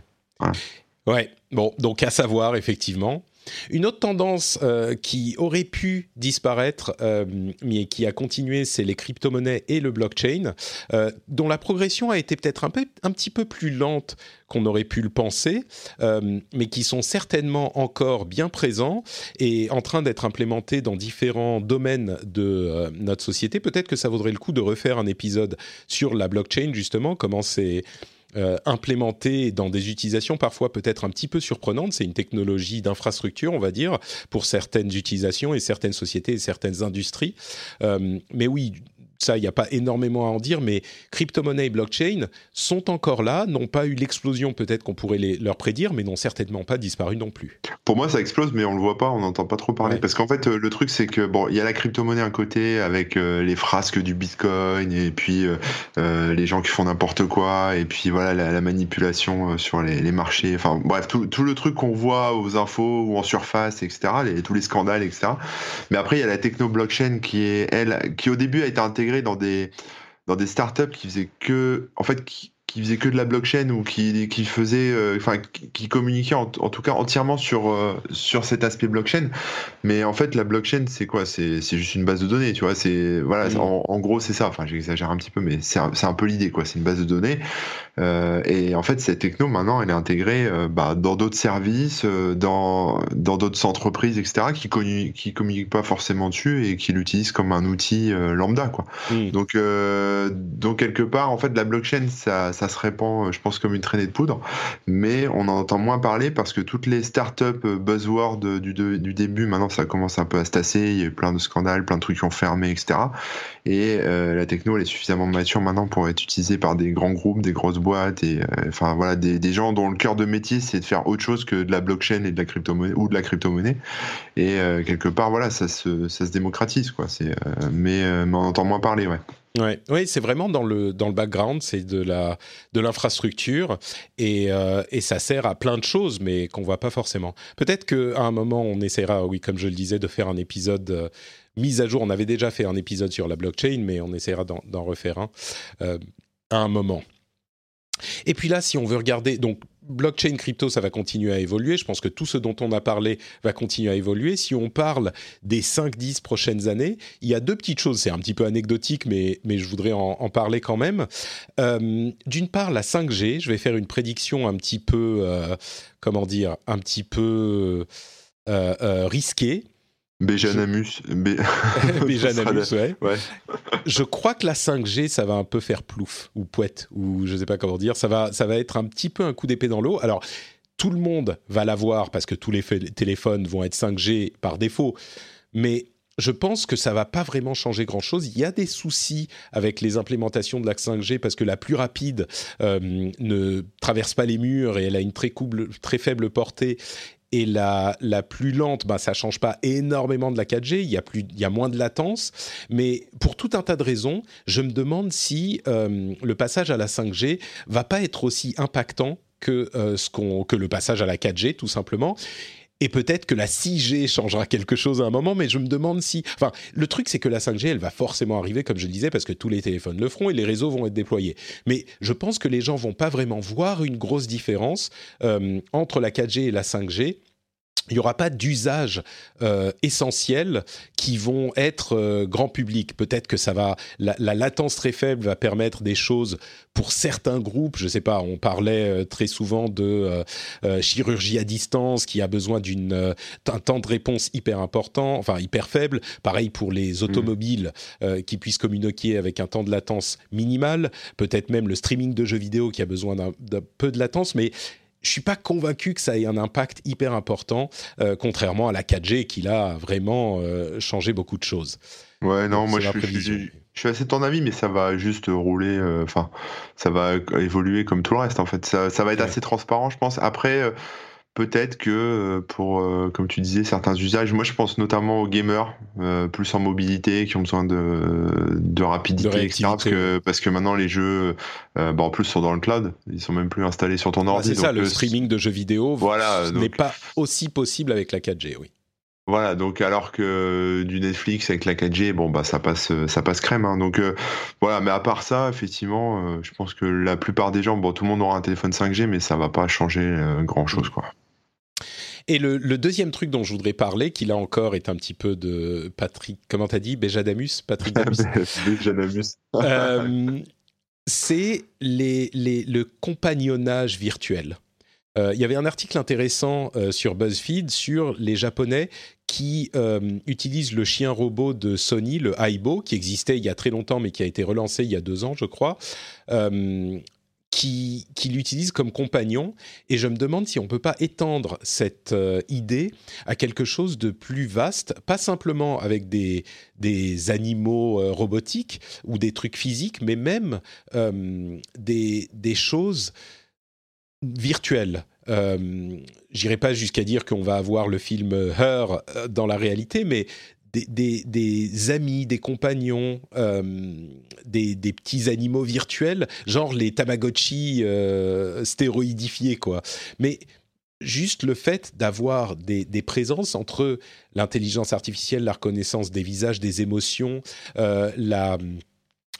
Ouais. Bon, donc à savoir effectivement. Une autre tendance euh, qui aurait pu disparaître, euh, mais qui a continué, c'est les crypto-monnaies et le blockchain, euh, dont la progression a été peut-être un, un petit peu plus lente qu'on aurait pu le penser, mais qui sont certainement encore bien présents et en train d'être implémentés dans différents domaines de notre société. Peut-être que ça vaudrait le coup de refaire un épisode sur la blockchain, justement, comment c'est euh, implémenté dans des utilisations parfois peut-être un petit peu surprenantes. C'est une technologie d'infrastructure, on va dire, pour certaines utilisations et certaines sociétés et certaines industries. Euh, mais oui, ça, il n'y a pas énormément à en dire, mais crypto-monnaie et blockchain sont encore là, n'ont pas eu l'explosion peut-être qu'on pourrait les, leur prédire, mais n'ont certainement pas disparu non plus. Pour moi, ça explose, mais on le voit pas, on n'entend pas trop parler. Parce qu'en fait, euh, le truc, c'est que bon, il y a la crypto-monnaie à côté avec euh, les frasques du Bitcoin et puis euh, les gens qui font n'importe quoi et puis voilà la, manipulation sur les, marchés. Enfin bref, tout, tout le truc qu'on voit aux infos ou en surface, etc. Les, tous les scandales, etc. Mais après, il y a la techno blockchain qui est elle, qui au début a été intégrée dans des dans des startups qui faisaient que en fait qui faisait que de la blockchain ou qui, qui faisait, euh, enfin, qui, communiquait en, tout cas entièrement sur, euh, sur cet aspect blockchain. Mais en fait, la blockchain, c'est quoi? C'est juste une base de données, tu vois? C'est voilà, mm. en, gros, c'est ça. Enfin, j'exagère un petit peu, mais c'est un, un, peu l'idée, quoi. C'est une base de données. Euh, et en fait, cette techno, maintenant, elle est intégrée bah, dans d'autres services, dans dans d'autres entreprises, etc., qui communiquent, qui communiquent pas forcément dessus et qui l'utilisent comme un outil lambda, quoi. Mm. Donc, donc quelque part, en fait, la blockchain, ça ça se répand, euh, je pense, comme une traînée de poudre, mais on en entend moins parler parce que toutes les startups euh, buzzwords du, du début, maintenant, ça commence un peu à se tasser. Il y a eu plein de scandales, plein de trucs qui ont fermé, etc. Et euh, la techno, elle est suffisamment mature maintenant pour être utilisée par des grands groupes, des grosses boîtes, et enfin voilà, des, des, gens dont le cœur de métier, c'est de faire autre chose que de la blockchain et de la crypto-monnaie ou de la crypto-monnaie. Et quelque part, voilà, ça se, ça se démocratise, quoi. Mais, mais on entend moins parler, ouais. Ouais, oui, c'est vraiment dans le dans le background, c'est de la de l'infrastructure et, euh, et ça sert à plein de choses, mais qu'on voit pas forcément. Peut-être qu'à un moment, on essaiera, oui, comme je le disais, de faire un épisode euh, mis à jour. On avait déjà fait un épisode sur la blockchain, mais on essaiera d'en refaire un euh, à un moment. Et puis là, si on veut regarder, donc blockchain crypto, ça va continuer à évoluer. Je pense que tout ce dont on a parlé va continuer à évoluer. Si on parle des 5-10 prochaines années, il y a deux petites choses. C'est un petit peu anecdotique, mais, mais je voudrais en, parler quand même. Euh, d'une part, la 5G. Je vais faire une prédiction un petit peu, euh, comment dire, un petit peu euh, risquée. Béjanamus. Béjanamus, ouais. ouais. je crois que la 5G, ça va un peu faire plouf, ou poète, ou je sais pas comment dire. Ça va, ça va être un petit peu un coup d'épée dans l'eau. Alors, tout le monde va l'avoir parce que tous les téléphones vont être 5G par défaut. Mais je pense que ça va pas vraiment changer grand-chose. Il y a des soucis avec les implémentations de la 5G parce que la plus rapide euh, ne traverse pas les murs et elle a une très, très faible portée et la, la plus lente, bah, ça change pas énormément de la 4G, il y, a plus, il y a moins de latence, mais pour tout un tas de raisons, je me demande si euh, le passage à la 5G va pas être aussi impactant que, euh, ce qu'on, que le passage à la 4G, tout simplement. Et peut-être que la 6G changera quelque chose à un moment, mais je me demande si... Enfin, le truc, c'est que la 5G, elle va forcément arriver, comme je le disais, parce que tous les téléphones le feront et les réseaux vont être déployés. Mais je pense que les gens vont pas vraiment voir une grosse différence euh, entre la 4G et la 5G il n'y aura pas d'usages euh, essentiels qui vont être euh, grand public. Peut-être que ça va, la, latence très faible va permettre des choses pour certains groupes. Je ne sais pas, on parlait euh, très souvent de chirurgie à distance qui a besoin d'un temps de réponse hyper important, enfin hyper faible. Pareil pour les mmh. automobiles qui puissent communiquer avec un temps de latence minimal. Peut-être même le streaming de jeux vidéo qui a besoin d'un peu de latence, mais je suis pas convaincu que ça ait un impact hyper important, euh, contrairement à la 4G qui a vraiment euh, changé beaucoup de choses. Ouais, non, moi je, suis, assez de ton avis, mais ça va juste rouler, euh, enfin, ça va évoluer comme tout le reste en fait. Ça, va être assez transparent, je pense. Après, peut-être que euh, pour, euh, comme tu disais, certains usages, moi je pense notamment aux gamers, euh, plus en mobilité, qui ont besoin de, de rapidité, etc. Parce que, parce que maintenant les jeux, bah, en plus, sont dans le cloud, ils sont même plus installés sur ton ordi. c'est ça, le streaming de jeux vidéo voilà, n'est pas aussi possible avec la 4G, oui. Voilà, donc alors que du Netflix avec la 4G, bon bah ça passe, ça passe crème. Hein. Donc voilà, mais à part ça, effectivement, je pense que la plupart des gens, bon, tout le monde aura un téléphone 5G, mais ça va pas changer grand chose, quoi. Et le, deuxième truc dont je voudrais parler, qui là encore est un petit peu de Patrick, comment t'as dit, Béjadamus Patrick Béjadamus. euh, c'est les, les, le compagnonnage virtuel. Euh, il y avait un article intéressant euh, sur BuzzFeed sur les Japonais qui euh, utilisent le chien robot de Sony, le Aibo, qui existait il y a très longtemps mais qui a été relancé il y a deux ans, je crois, qui, l'utilisent comme compagnon. Et je me demande si on ne peut pas étendre cette euh, idée à quelque chose de plus vaste, pas simplement avec des, des animaux euh, robotiques ou des trucs physiques, mais même euh, des, des, choses virtuelles. J'irai pas jusqu'à dire qu'on va avoir le film Her dans la réalité, mais des, amis, des compagnons, euh, des, petits animaux virtuels, genre les Tamagotchi euh, stéroïdifiés, quoi. Mais juste le fait d'avoir des, présences entre l'intelligence artificielle, la reconnaissance des visages, des émotions, euh, la,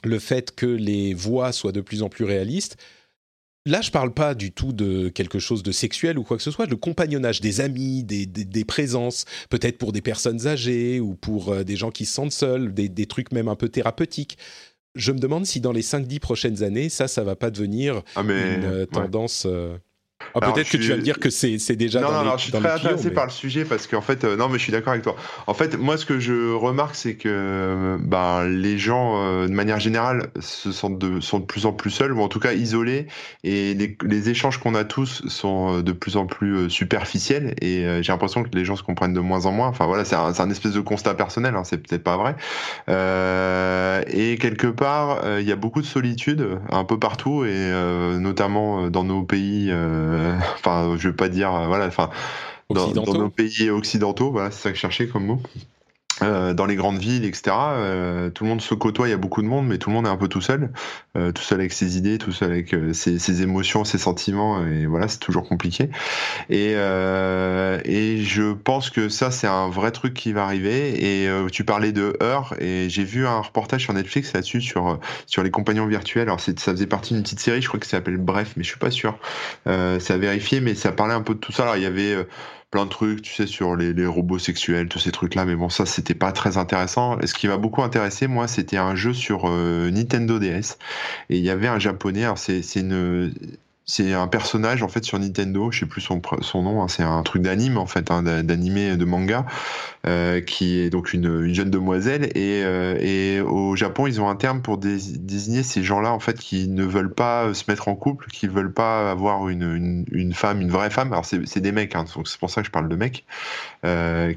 le fait que les voix soient de plus en plus réalistes, Là, je parle pas du tout de quelque chose de sexuel ou quoi que ce soit, le compagnonnage des amis, des, des, présences, peut-être pour des personnes âgées ou pour euh, des gens qui se sentent seuls, des, des, trucs même un peu thérapeutiques. Je me demande si dans les 5-10 prochaines années, ça, ça va pas devenir ah, une euh, tendance... Euh, ah, peut-être que tu vas me dire que c'est déjà non, dans non, non, je suis très intéressé par le sujet parce qu'en fait, euh, non, mais je suis d'accord avec toi. En fait, moi, ce que je remarque, c'est que ben, les gens, euh, de manière générale, se sentent de, sont de plus en plus seuls, ou en tout cas isolés, et les, les échanges qu'on a tous sont euh, de plus en plus superficiels, et j'ai l'impression que les gens se comprennent de moins en moins. Enfin voilà, c'est un, un, espèce de constat personnel, hein, c'est peut-être pas vrai. et quelque part, il y a beaucoup de solitude un peu partout, et notamment dans nos pays. Euh, enfin, je veux pas dire, euh, voilà, enfin, dans, nos pays occidentaux, voilà, c'est ça que je cherchais comme mot. Euh, dans les grandes villes, etc. Euh, tout le monde se côtoie, il y a beaucoup de monde, mais tout le monde est un peu tout seul, euh, tout seul avec ses idées, tout seul avec ses, ses, émotions, ses sentiments, et voilà, c'est toujours compliqué. Et, et je pense que ça, c'est un vrai truc qui va arriver. Et tu parlais de Heure, et j'ai vu un reportage sur Netflix là-dessus sur sur les compagnons virtuels. Alors ça faisait partie d'une petite série, je crois que ça s'appelle Bref, mais je suis pas sûr. ça a vérifié, mais ça parlait un peu de tout ça. Alors il y avait plein de trucs, tu sais, sur les, robots sexuels, tous ces trucs-là. Mais bon, ça, c'était pas très intéressant. Ce qui m'a beaucoup intéressé, moi, c'était un jeu sur euh, Nintendo DS. Et il y avait un japonais. Alors, c'est une c'est un personnage en fait sur Nintendo, je sais plus son, nom, hein, c'est un truc d'anime en fait, hein, d'animé de manga, euh, qui est donc une, une jeune demoiselle. Et, euh, et, au Japon ils ont un terme pour désigner ces gens-là en fait qui ne veulent pas se mettre en couple, qui veulent pas avoir une, femme, une vraie femme. Alors c'est des mecs, hein, donc c'est pour ça que je parle de mecs, euh,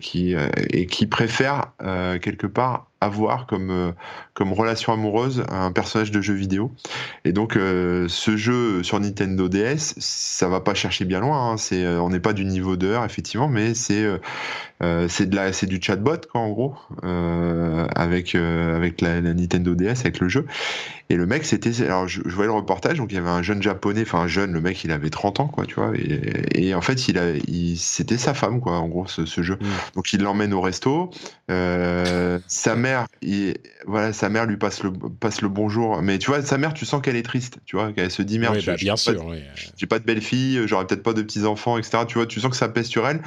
et qui préfèrent quelque part avoir comme, euh, comme relation amoureuse un personnage de jeu vidéo. Et donc, euh, ce jeu sur Nintendo DS, ça va pas chercher bien loin. Hein. C'est, euh, on n'est pas du niveau d'heure, effectivement, mais c'est c'est de la, c'est du chatbot, quoi, en gros, avec avec la, Nintendo DS, avec le jeu. Et le mec, c'était, alors je, voyais le reportage, donc il y avait un jeune japonais, enfin un jeune, le mec, il avait 30 ans, quoi, tu vois. Et, et en fait, il a, il, c'était sa femme, quoi, en gros, ce, ce jeu. Mmh. Donc il l'emmène au resto. sa mère voilà, sa mère lui passe le, passe le bonjour. Mais tu vois, sa mère, tu sens qu'elle est triste, tu vois, qu'elle se dit merde. Bah, bien sûr. J'ai pas de belle-fille, j'aurais peut-être pas de petits-enfants, etc. Tu vois, tu sens que ça pèse sur elle.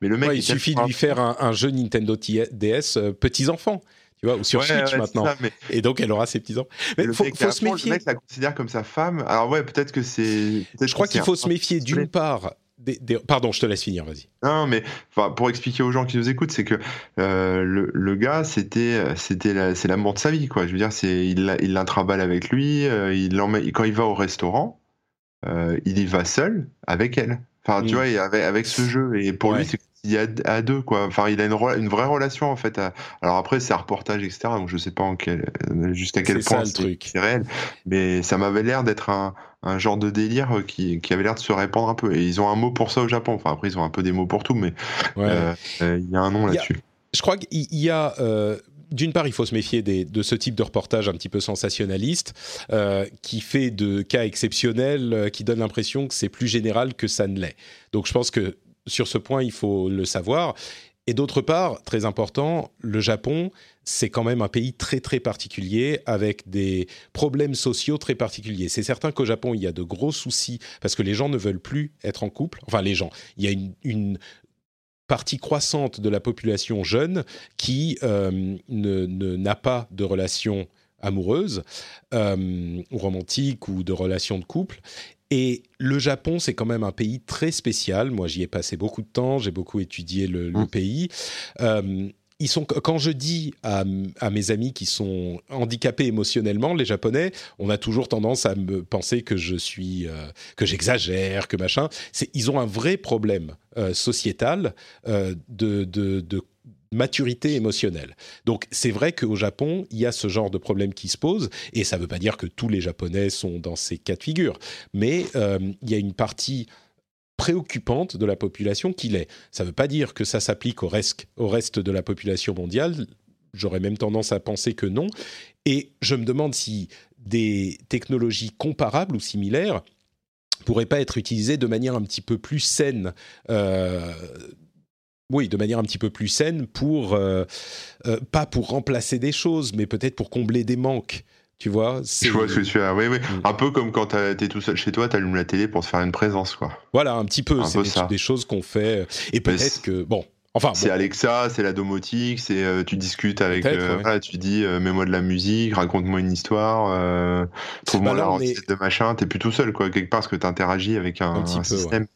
Mais le mec. il suffit de lui faire un, jeu Nintendo DS euh, petits-enfants tu vois, ou sur Switch maintenant. Et donc, elle aura ses petits enfants. Mais il faut, se méfier. Le mec la considère comme sa femme. Alors ouais, peut-être que c'est. Je crois qu'il faut se méfier d'une part Pardon, je te laisse finir, vas-y. Non, mais pour expliquer aux gens qui nous écoutent, c'est que euh, le, gars, c'était, c'était, c'est l'amour de sa vie, quoi. Je veux dire, c'est, il, il l'intraballe avec lui. Euh, il quand il va au restaurant, euh, il y va seul avec elle. Enfin, tu mm. vois, avec, avec, ce jeu. Et pour lui, c'est il y a à deux quoi. Enfin, il a une, une vraie relation en fait. Alors après, c'est un reportage etc. Donc je sais pas en quel... jusqu'à quel point c'est réel. Mais ça m'avait l'air d'être un, un genre de délire qui, qui avait l'air de se répandre un peu. Et ils ont un mot pour ça au Japon. Enfin, après, ils ont un peu des mots pour tout, mais il y a un nom là-dessus. Je crois qu'il y a d'une part, il faut se méfier de ce type de reportage un petit peu sensationnaliste, euh, qui fait de cas exceptionnels, euh, qui donne l'impression que c'est plus général que ça ne l'est. Donc je pense que sur ce point, il faut le savoir. Et d'autre part, très important, le Japon, c'est quand même un pays très très particulier avec des problèmes sociaux très particuliers. C'est certain qu'au Japon, il y a de gros soucis parce que les gens ne veulent plus être en couple. Enfin, les gens. Il y a une partie croissante de la population jeune qui euh, n'a pas de relation amoureuse euh, ou romantique ou de relation de couple. Et le Japon, c'est quand même un pays très spécial. Moi, j'y ai passé beaucoup de temps, j'ai beaucoup étudié le, mmh. pays. Euh, ils sont, quand je dis à, mes amis qui sont handicapés émotionnellement, les Japonais, on a toujours tendance à me penser que je suis, euh, que j'exagère, que machin. Ils ont un vrai problème euh, sociétal euh, de maturité émotionnelle. Donc c'est vrai qu'au Japon, il y a ce genre de problème qui se pose, et ça ne veut pas dire que tous les Japonais sont dans ces cas de figure, mais il y a une partie préoccupante de la population qu'il est. Ça ne veut pas dire que ça s'applique au reste, au reste de la population mondiale. J'aurais même tendance à penser que non. Et je me demande si des technologies comparables ou similaires pourraient pas être utilisées de manière un petit peu plus saine. Euh, oui, de manière un petit peu plus saine pour euh, euh, pas pour remplacer des choses, mais peut-être pour combler des manques. Tu vois Je vois ce que tu as. Oui, oui. Mm. Un peu comme quand t'es tout seul chez toi, t'allumes la télé pour te faire une présence, quoi. Voilà, un petit peu. C'est des, des, choses qu'on fait. Et peut-être que. Bon. Enfin, c'est Alexa, c'est la domotique, c'est euh, tu discutes avec, euh, tu dis euh, mets-moi de la musique, raconte-moi une histoire, trouve-moi la recette de machin. T'es plus tout seul quoi quelque part parce que t'interagis avec un, un, système.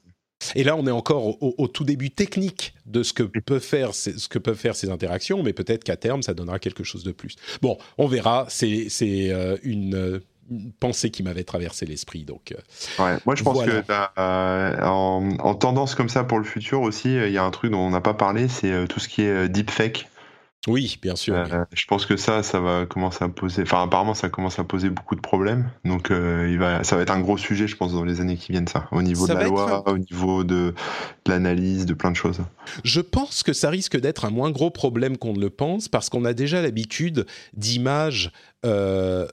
Et là, on est encore au, tout début technique de ce que, peut faire, ce que peuvent faire ces interactions, mais peut-être qu'à terme, ça donnera quelque chose de plus. Bon, on verra. C'est euh, une, pensée qui m'avait traversé l'esprit. Donc, euh, ouais, moi, je pense que euh, en, tendance comme ça pour le futur aussi, il y a un truc dont on n'a pas parlé, c'est tout ce qui est deepfake. Oui, bien sûr. Euh, je pense que ça, ça va commencer à poser. Enfin, apparemment, ça commence à poser beaucoup de problèmes. Donc, euh, il va, ça va être un gros sujet, je pense, dans les années qui viennent, ça. Au niveau de la loi, au niveau de, l'analyse, de plein de choses. Je pense que ça risque d'être un moins gros problème qu'on ne le pense, parce qu'on a déjà l'habitude d'images euh,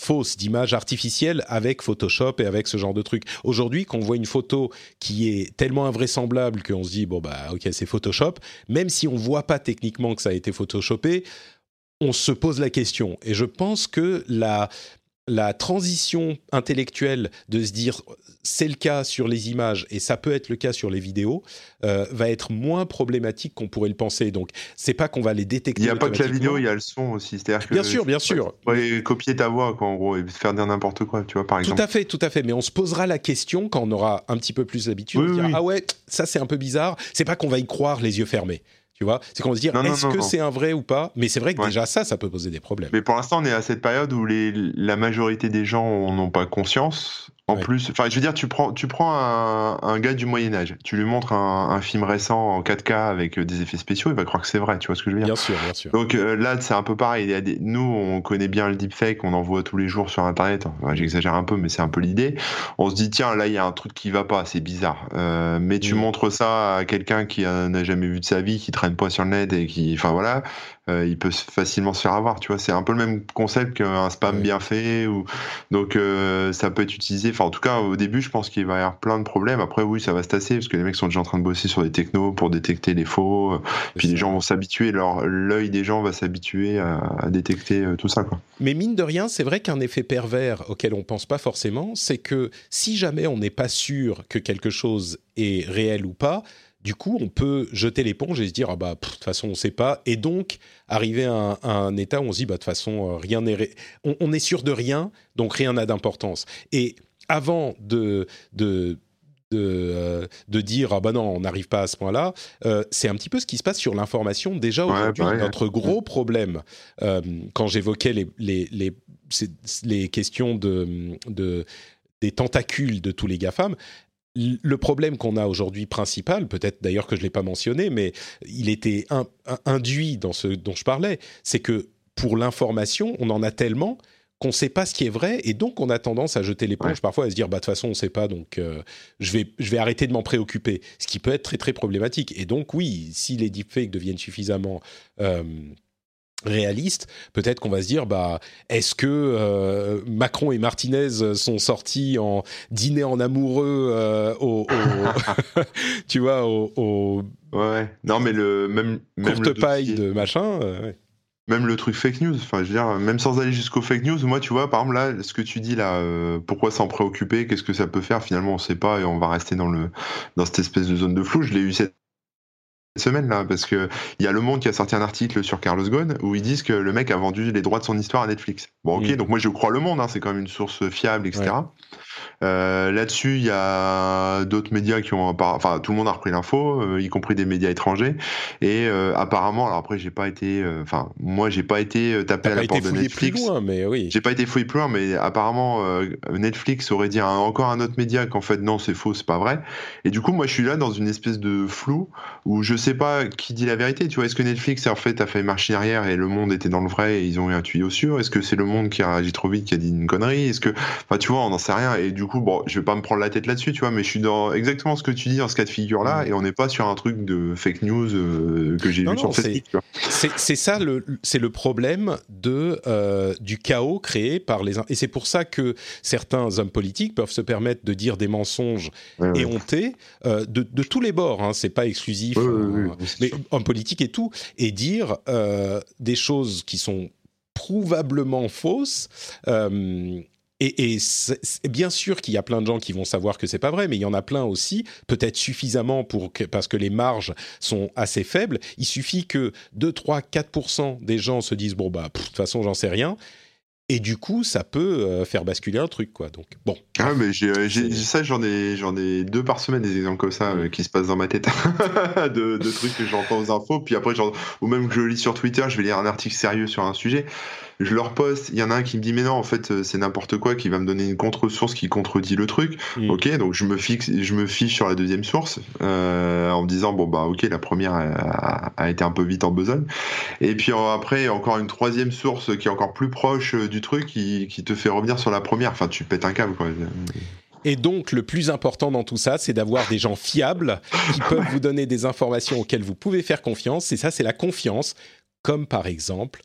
fausse d'image artificielle avec Photoshop et avec ce genre de truc. Aujourd'hui, quand on voit une photo qui est tellement invraisemblable qu'on se dit bon bah ok c'est Photoshop, même si on voit pas techniquement que ça a été photoshopé, on se pose la question. Et je pense que la la transition intellectuelle de se dire c'est le cas sur les images et ça peut être le cas sur les vidéos euh, va être moins problématique qu'on pourrait le penser. Donc c'est pas qu'on va les détecter. Il n'y a pas que la vidéo, il y a le son aussi. C'est-à-dire que bien sûr, bien sûr. copier ta voix quoi, en gros et faire dire n'importe quoi, tu vois par exemple. Tout à fait, tout à fait. Mais on se posera la question quand on aura un petit peu plus d'habitude. ah ouais, ça c'est un peu bizarre. C'est pas qu'on va y croire les yeux fermés. Tu vois, c'est qu'on va se dire est-ce que c'est un vrai ou pas? Mais c'est vrai que déjà ça, ça peut poser des problèmes. Mais pour l'instant, on est à cette période où les, la majorité des gens n'ont pas conscience en plus, enfin, je veux dire, tu prends, tu prends un, gars du Moyen Âge, tu lui montres un, film récent en 4K avec euh, des effets spéciaux, il va croire que c'est vrai. Tu vois ce que je veux dire? Bien sûr, bien sûr. Donc euh, là, c'est un peu pareil. Il y a des... Nous, on connaît bien le deepfake, on en voit tous les jours sur Internet. J'exagère un peu, mais c'est un peu l'idée. On se dit, tiens, là, il y a un truc qui va pas, c'est bizarre. Euh, mais tu mm. montres ça à quelqu'un qui n'a jamais vu de sa vie, qui traîne pas sur le net et qui, enfin voilà, euh, il peut facilement se faire avoir. Tu vois, c'est un peu le même concept qu'un spam bien fait. Ou... Donc, ça peut être utilisé. Enfin, en tout cas, au début, je pense qu'il va y avoir plein de problèmes. Après, oui, ça va se tasser parce que les mecs sont déjà en train de bosser sur des technos pour détecter les faux. Puis les gens vont s'habituer. L'œil des gens va s'habituer à, détecter euh, tout ça. Quoi. Mais mine de rien, c'est vrai qu'un effet pervers auquel on pense pas forcément, c'est que si jamais on n'est pas sûr que quelque chose est réel ou pas, du coup, on peut jeter l'éponge et se dire ah bah de toute façon on ne sait pas, et donc arriver à un, état où on se dit bah de toute façon euh, rien n'est, on, est sûr de rien, donc rien n'a d'importance. Et avant de de de, euh, dire ah bah non on n'arrive pas à ce point-là euh, c'est un petit peu ce qui se passe sur l'information déjà aujourd'hui. notre gros problème quand j'évoquais les, les, les, les, questions de, de des tentacules de tous les GAFAM, le problème qu'on a aujourd'hui principal, peut-être d'ailleurs que je ne l'ai pas mentionné, mais il était induit dans ce dont je parlais, c'est que pour l'information, on en a tellement qu'on ne sait pas ce qui est vrai et donc on a tendance à jeter l'éponge parfois à se dire bah de toute façon on ne sait pas donc euh, je vais je vais arrêter de m'en préoccuper. Ce qui peut être très très problématique. Et donc oui si les deepfakes deviennent suffisamment euh, réalistes, peut-être qu'on va se dire bah est-ce que euh, Macron et Martinez sont sortis en dîner en amoureux au, tu vois au, ouais, non mais le même même courte paille de machin ouais même le truc fake news, enfin, je veux dire, même sans aller jusqu'au fake news, moi, tu vois, par exemple, là, ce que tu dis là, euh, pourquoi s'en préoccuper, qu'est-ce que ça peut faire, finalement, on sait pas et on va rester dans, le, dans cette espèce de zone de flou. Je l'ai eu cette semaine là parce que il y a Le Monde qui a sorti un article sur Carlos Ghosn où ils disent que le mec a vendu les droits de son histoire à Netflix. Bon ok, mm. donc moi je crois Le Monde, hein, c'est quand même une source fiable, etc. Euh, là-dessus, il y a d'autres médias qui ont, enfin, tout le monde a repris l'info, euh, y compris des médias étrangers. Et euh, apparemment, alors après, j'ai pas été, enfin, moi, j'ai pas été tapé à la porte de Netflix. Plus loin, mais oui. J'ai pas été fouillé plus loin, mais apparemment, Netflix aurait dit à encore un autre média qu'en fait, non, c'est faux, c'est pas vrai. Et du coup, moi, je suis là dans une espèce de flou où je sais pas qui dit la vérité. Tu vois, est-ce que Netflix en fait a fait marche arrière et le monde était dans le vrai et ils ont eu un tuyau sûr? Est-ce que c'est le monde qui a réagi trop vite qui a dit une connerie? Est-ce que, enfin, tu vois, on n'en sait rien. Et du coup, bon, je vais pas me prendre la tête là-dessus, tu vois, mais je suis dans exactement ce que tu dis dans ce cas de figure-là, mm. et on n'est pas sur un truc de fake news euh, que j'ai vu sur Facebook. C'est ça, c'est le problème de euh, du chaos créé par les et c'est pour ça que certains hommes politiques peuvent se permettre de dire des mensonges éhontés euh, de, de, tous les bords. Hein, c'est pas exclusif, mais hommes politiques et tout, et dire des choses qui sont prouvablement fausses. Et, bien sûr qu'il y a plein de gens qui vont savoir que c'est pas vrai, mais il y en a plein aussi, peut-être suffisamment pour parce que les marges sont assez faibles. Il suffit que 2, 3, 4% des gens se disent bon bah de toute façon j'en sais rien. Et du coup, ça peut euh, faire basculer un truc, quoi. Donc, bon. Ah, mais j'ai, ça, j'en ai, j'en ai deux par semaine des exemples comme ça euh, qui se passent dans ma tête, de, de, trucs que j'entends aux infos. Puis après, genre, ou même que je lis sur Twitter, je vais lire un article sérieux sur un sujet je leur poste, il y en a un qui me dit mais non en fait euh, c'est n'importe quoi, qui va me donner une contre-source qui contredit le truc. Mm. Ok, donc je me fixe, je me fiche sur la deuxième source euh, en me disant bon bah ok la première a, été un peu vite en besogne. Et puis après encore une troisième source qui est encore plus proche euh, du truc qui, qui te fait revenir sur la première. Enfin tu pètes un câble quoi. Et donc, le plus important dans tout ça, c'est d'avoir des gens fiables qui peuvent vous donner des informations auxquelles vous pouvez faire confiance. Et ça, c'est la confiance, comme par exemple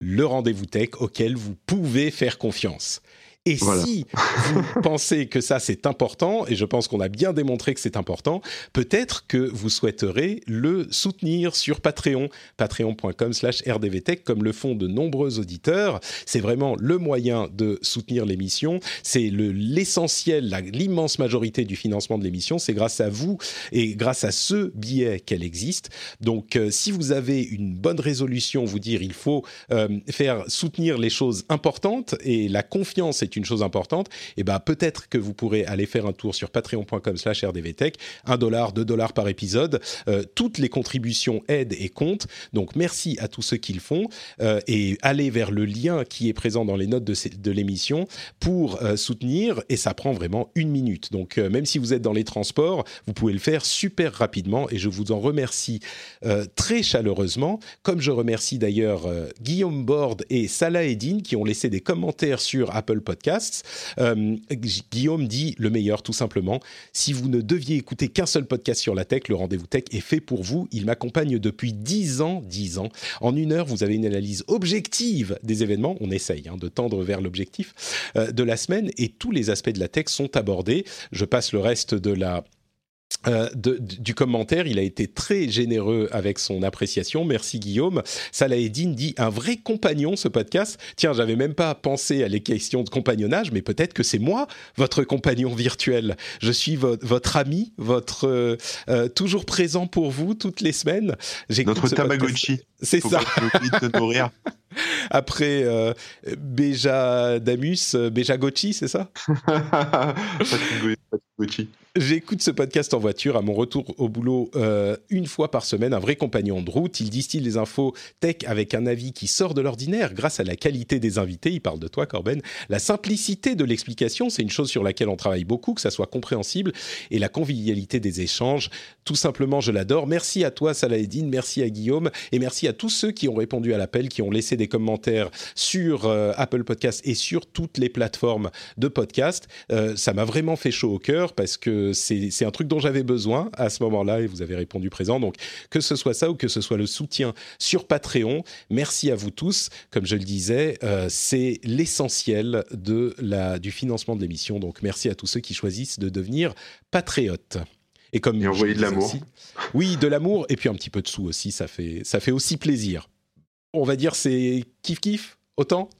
le rendez-vous tech auquel vous pouvez faire confiance. Et si vous pensez que ça c'est important, et je pense qu'on a bien démontré que c'est important, peut-être que vous souhaiterez le soutenir sur Patreon, patreon.com/slash rdvtech, comme le font de nombreux auditeurs. C'est vraiment le moyen de soutenir l'émission. C'est l'essentiel, l'immense majorité du financement de l'émission. C'est grâce à vous et grâce à ce billet qu'elle existe. Donc, euh, si vous avez une bonne résolution, vous dire il faut euh, faire soutenir les choses importantes et la confiance est une chose importante, et eh ben peut-être que vous pourrez aller faire un tour sur patreon.com/slash rdvtech, 1 dollar, 2 dollars par épisode. Euh, toutes les contributions aident et comptent. Donc merci à tous ceux qui le font euh, et allez vers le lien qui est présent dans les notes de, l'émission pour euh, soutenir et ça prend vraiment une minute. Donc même si vous êtes dans les transports, vous pouvez le faire super rapidement et je vous en remercie très chaleureusement, comme je remercie d'ailleurs Guillaume Borde et Salah Eddin qui ont laissé des commentaires sur Apple Podcast euh, Guillaume dit le meilleur, tout simplement. Si vous ne deviez écouter qu'un seul podcast sur la tech, le rendez-vous tech est fait pour vous. Il m'accompagne depuis 10 ans, 10 ans. En une heure, vous avez une analyse objective des événements. On essaye hein, de tendre vers l'objectif euh, de la semaine et tous les aspects de la tech sont abordés. Je passe le reste de la euh, du commentaire, il a été très généreux avec son appréciation. Merci Guillaume. Salah Eddin dit un vrai compagnon ce podcast. Tiens, j'avais même pas pensé à les questions de compagnonnage, mais peut-être que c'est moi votre compagnon virtuel. Je suis votre ami, votre euh, euh, toujours présent pour vous toutes les semaines. Notre Tamagotchi. C'est ça. Après Beja Damus, Beja Gochi, c'est ça? J'écoute ce podcast en voiture à mon retour au boulot euh, une fois par semaine, un vrai compagnon de route. Il distille les infos tech avec un avis qui sort de l'ordinaire grâce à la qualité des invités. Il parle de toi, Corben. La simplicité de l'explication, c'est une chose sur laquelle on travaille beaucoup, que ça soit compréhensible, et la convivialité des échanges. Tout simplement, je l'adore. Merci à toi, Salahedine. Merci à Guillaume. Et merci à tous ceux qui ont répondu à l'appel, qui ont laissé des commentaires sur euh, Apple Podcast et sur toutes les plateformes de podcast. Euh, ça m'a vraiment fait chaud au cœur parce que c'est un truc dont j'avais besoin à ce moment-là et vous avez répondu présent. Donc que ce soit ça ou que ce soit le soutien sur Patreon, merci à vous tous. Comme je le disais, euh, c'est l'essentiel de la du financement de l'émission. Donc merci à tous ceux qui choisissent de devenir patriotes. Et comme et envoyer de l'amour. Oui, de l'amour et puis un petit peu de sous aussi, ça fait ça fait aussi plaisir. On va dire c'est kiff kiff autant.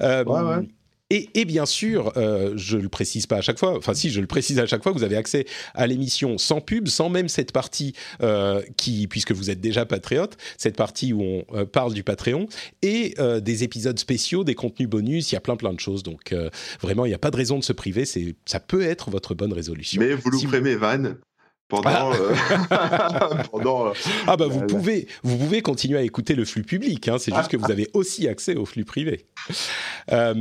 Euh, ouais, ouais. Et, bien sûr, euh, je le précise pas à chaque fois, enfin si, je le précise à chaque fois, vous avez accès à l'émission sans pub, sans même cette partie euh, qui, puisque vous êtes déjà patriote, cette partie où on euh, parle du Patreon, et des épisodes spéciaux, des contenus bonus, il y a plein plein de choses. Donc vraiment, il n'y a pas de raison de se priver, c'est, ça peut être votre bonne résolution. Mais vous louperez si mes vannes pendant, ah. Euh, pendant euh, ah bah vous pouvez vous pouvez continuer à écouter le flux public hein, c'est juste que vous avez aussi accès au flux privé euh,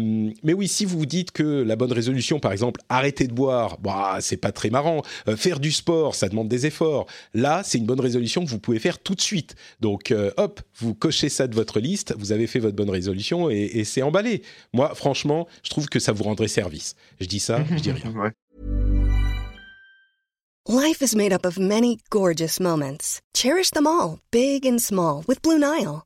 mais oui si vous vous dites que la bonne résolution par exemple arrêter de boire bah c'est pas très marrant faire du sport ça demande des efforts là c'est une bonne résolution que vous pouvez faire tout de suite donc hop vous cochez ça de votre liste vous avez fait votre bonne résolution et, et c'est emballé moi franchement je trouve que ça vous rendrait service je dis ça je dis rien ouais. Life is made up of many gorgeous moments. Cherish them all, big and small, with Blue Nile.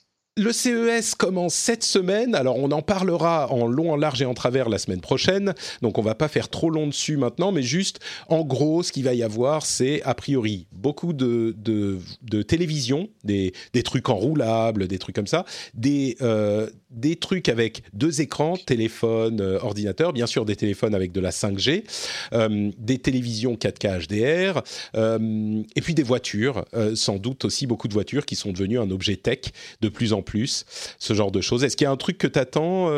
Le CES commence cette semaine, alors on en parlera en long, en large et en travers la semaine prochaine, donc on va pas faire trop long dessus maintenant, mais juste en gros ce qu'il va y avoir c'est a priori beaucoup de, de, télévision, des, des, trucs enroulables, des trucs comme ça, des, euh, des trucs avec deux écrans, téléphone, euh, ordinateur, bien sûr des téléphones avec de la 5G, euh, des télévisions 4K HDR, euh, et puis des voitures, sans doute aussi beaucoup de voitures qui sont devenues un objet tech de plus en plus, ce genre de choses. Est-ce qu'il y a un truc que tu attends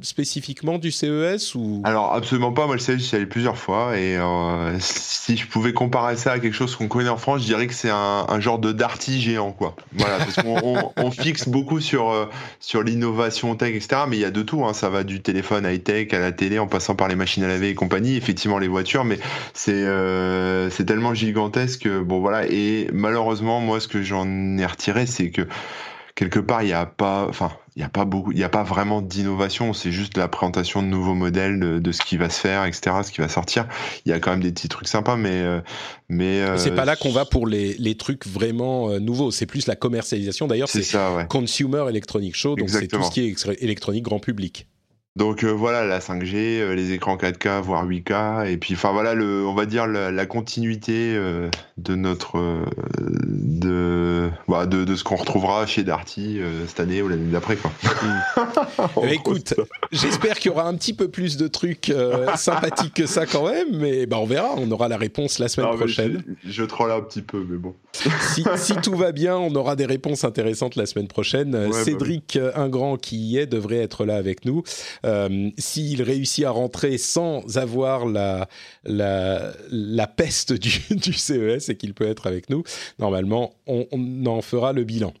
spécifiquement du CES ou? Alors absolument pas, moi le CES j'y allé plusieurs fois et si je pouvais comparer ça à quelque chose qu'on connaît en France, je dirais que c'est un, genre de Darty géant quoi. Voilà, parce qu'on on, fixe beaucoup sur, sur l'innovation tech, etc. Mais il y a de tout, hein. ça va du téléphone high-tech à la télé en passant par les machines à laver et compagnie, effectivement les voitures, mais c'est euh, c'est tellement gigantesque, bon voilà, et malheureusement moi ce que j'en ai retiré c'est que quelque part, il n'y a pas, enfin, il y a pas beaucoup, il y a pas vraiment d'innovation. C'est juste la présentation de nouveaux modèles, de, de, ce qui va se faire, etc., ce qui va sortir. Il y a quand même des petits trucs sympas, mais, euh, mais. Euh, c'est pas là qu'on va pour les, les trucs vraiment euh, nouveaux. C'est plus la commercialisation. D'ailleurs, c'est ouais. Consumer Electronic Show, donc c'est tout ce qui est électronique grand public. Donc euh, voilà, la 5G, euh, les écrans 4K, voire 8K, et puis enfin voilà, le, on va dire la, la continuité euh, de notre de, bah, de, de ce qu'on retrouvera chez Darty cette année ou l'année d'après quoi. Mm. écoute, j'espère qu'il y aura un petit peu plus de trucs sympathiques que ça quand même, mais bah on verra, on aura la réponse la semaine prochaine. Je, je troll un petit peu, mais bon. si, si, tout va bien, on aura des réponses intéressantes la semaine prochaine. Ouais, Cédric bah oui. Ingrand qui y est devrait être là avec nous. Euh, s'il réussit à rentrer sans avoir la, la, peste du, CES et qu'il peut être avec nous, normalement, on, en fera le bilan.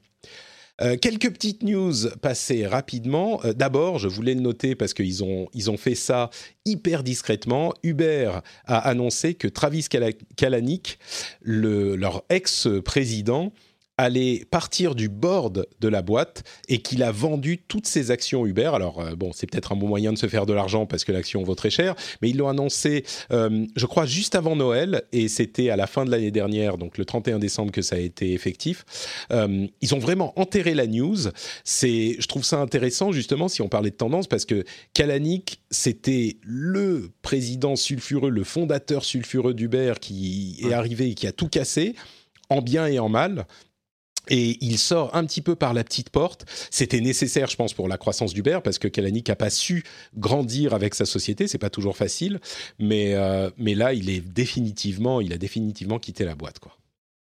Euh, quelques petites news passées rapidement. Euh, D'abord, je voulais le noter parce qu'ils ont, ils ont fait ça hyper discrètement. Uber a annoncé que Travis Kalanick, le, leur ex-président, allait partir du board de la boîte et qu'il a vendu toutes ses actions Uber. Alors euh, bon, c'est peut-être un bon moyen de se faire de l'argent parce que l'action vaut très cher, mais ils l'ont annoncé, euh, je crois, juste avant Noël et c'était à la fin de l'année dernière, donc le 31 décembre que ça a été effectif. Euh, ils ont vraiment enterré la news. C'est, je trouve ça intéressant justement si on parlait de tendance parce que Kalanick, c'était le président sulfureux, le fondateur sulfureux d'Uber qui est arrivé et qui a tout cassé en bien et en mal et il sort un petit peu par la petite porte. C'était nécessaire, je pense, pour la croissance d'Uber, parce que Kalanick n'a pas su grandir avec sa société. C'est pas toujours facile, mais euh, mais là, il est définitivement, il a définitivement quitté la boîte, quoi.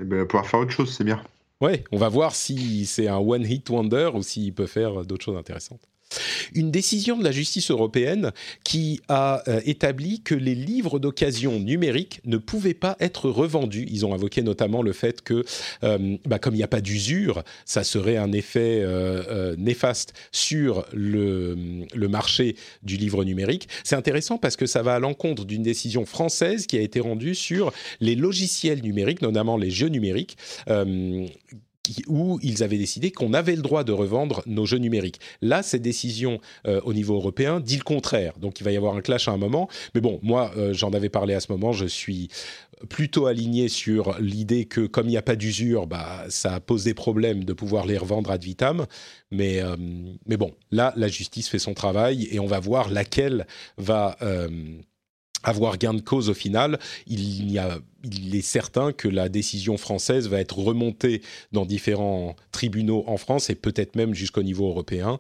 Et eh ben, pouvoir faire autre chose, c'est bien. Ouais, on va voir si c'est un one hit wonder ou s'il peut faire d'autres choses intéressantes. Une décision de la justice européenne qui a euh, établi que les livres d'occasion numériques ne pouvaient pas être revendus. Ils ont invoqué notamment le fait que, euh, bah, comme il n'y a pas d'usure, ça serait un effet euh, néfaste sur le, le, marché du livre numérique. C'est intéressant parce que ça va à l'encontre d'une décision française qui a été rendue sur les logiciels numériques, notamment les jeux numériques où ils avaient décidé qu'on avait le droit de revendre nos jeux numériques. Là, cette décision euh, au niveau européen dit le contraire. Donc il va y avoir un clash à un moment. Mais bon, moi, euh, j'en avais parlé à ce moment. Je suis plutôt aligné sur l'idée que comme il n'y a pas d'usure, bah, ça pose des problèmes de pouvoir les revendre ad vitam. Euh, mais bon, là, la justice fait son travail et on va voir laquelle va avoir gain de cause au final, il, y a, il est certain que la décision française va être remontée dans différents tribunaux en France et peut-être même jusqu'au niveau européen.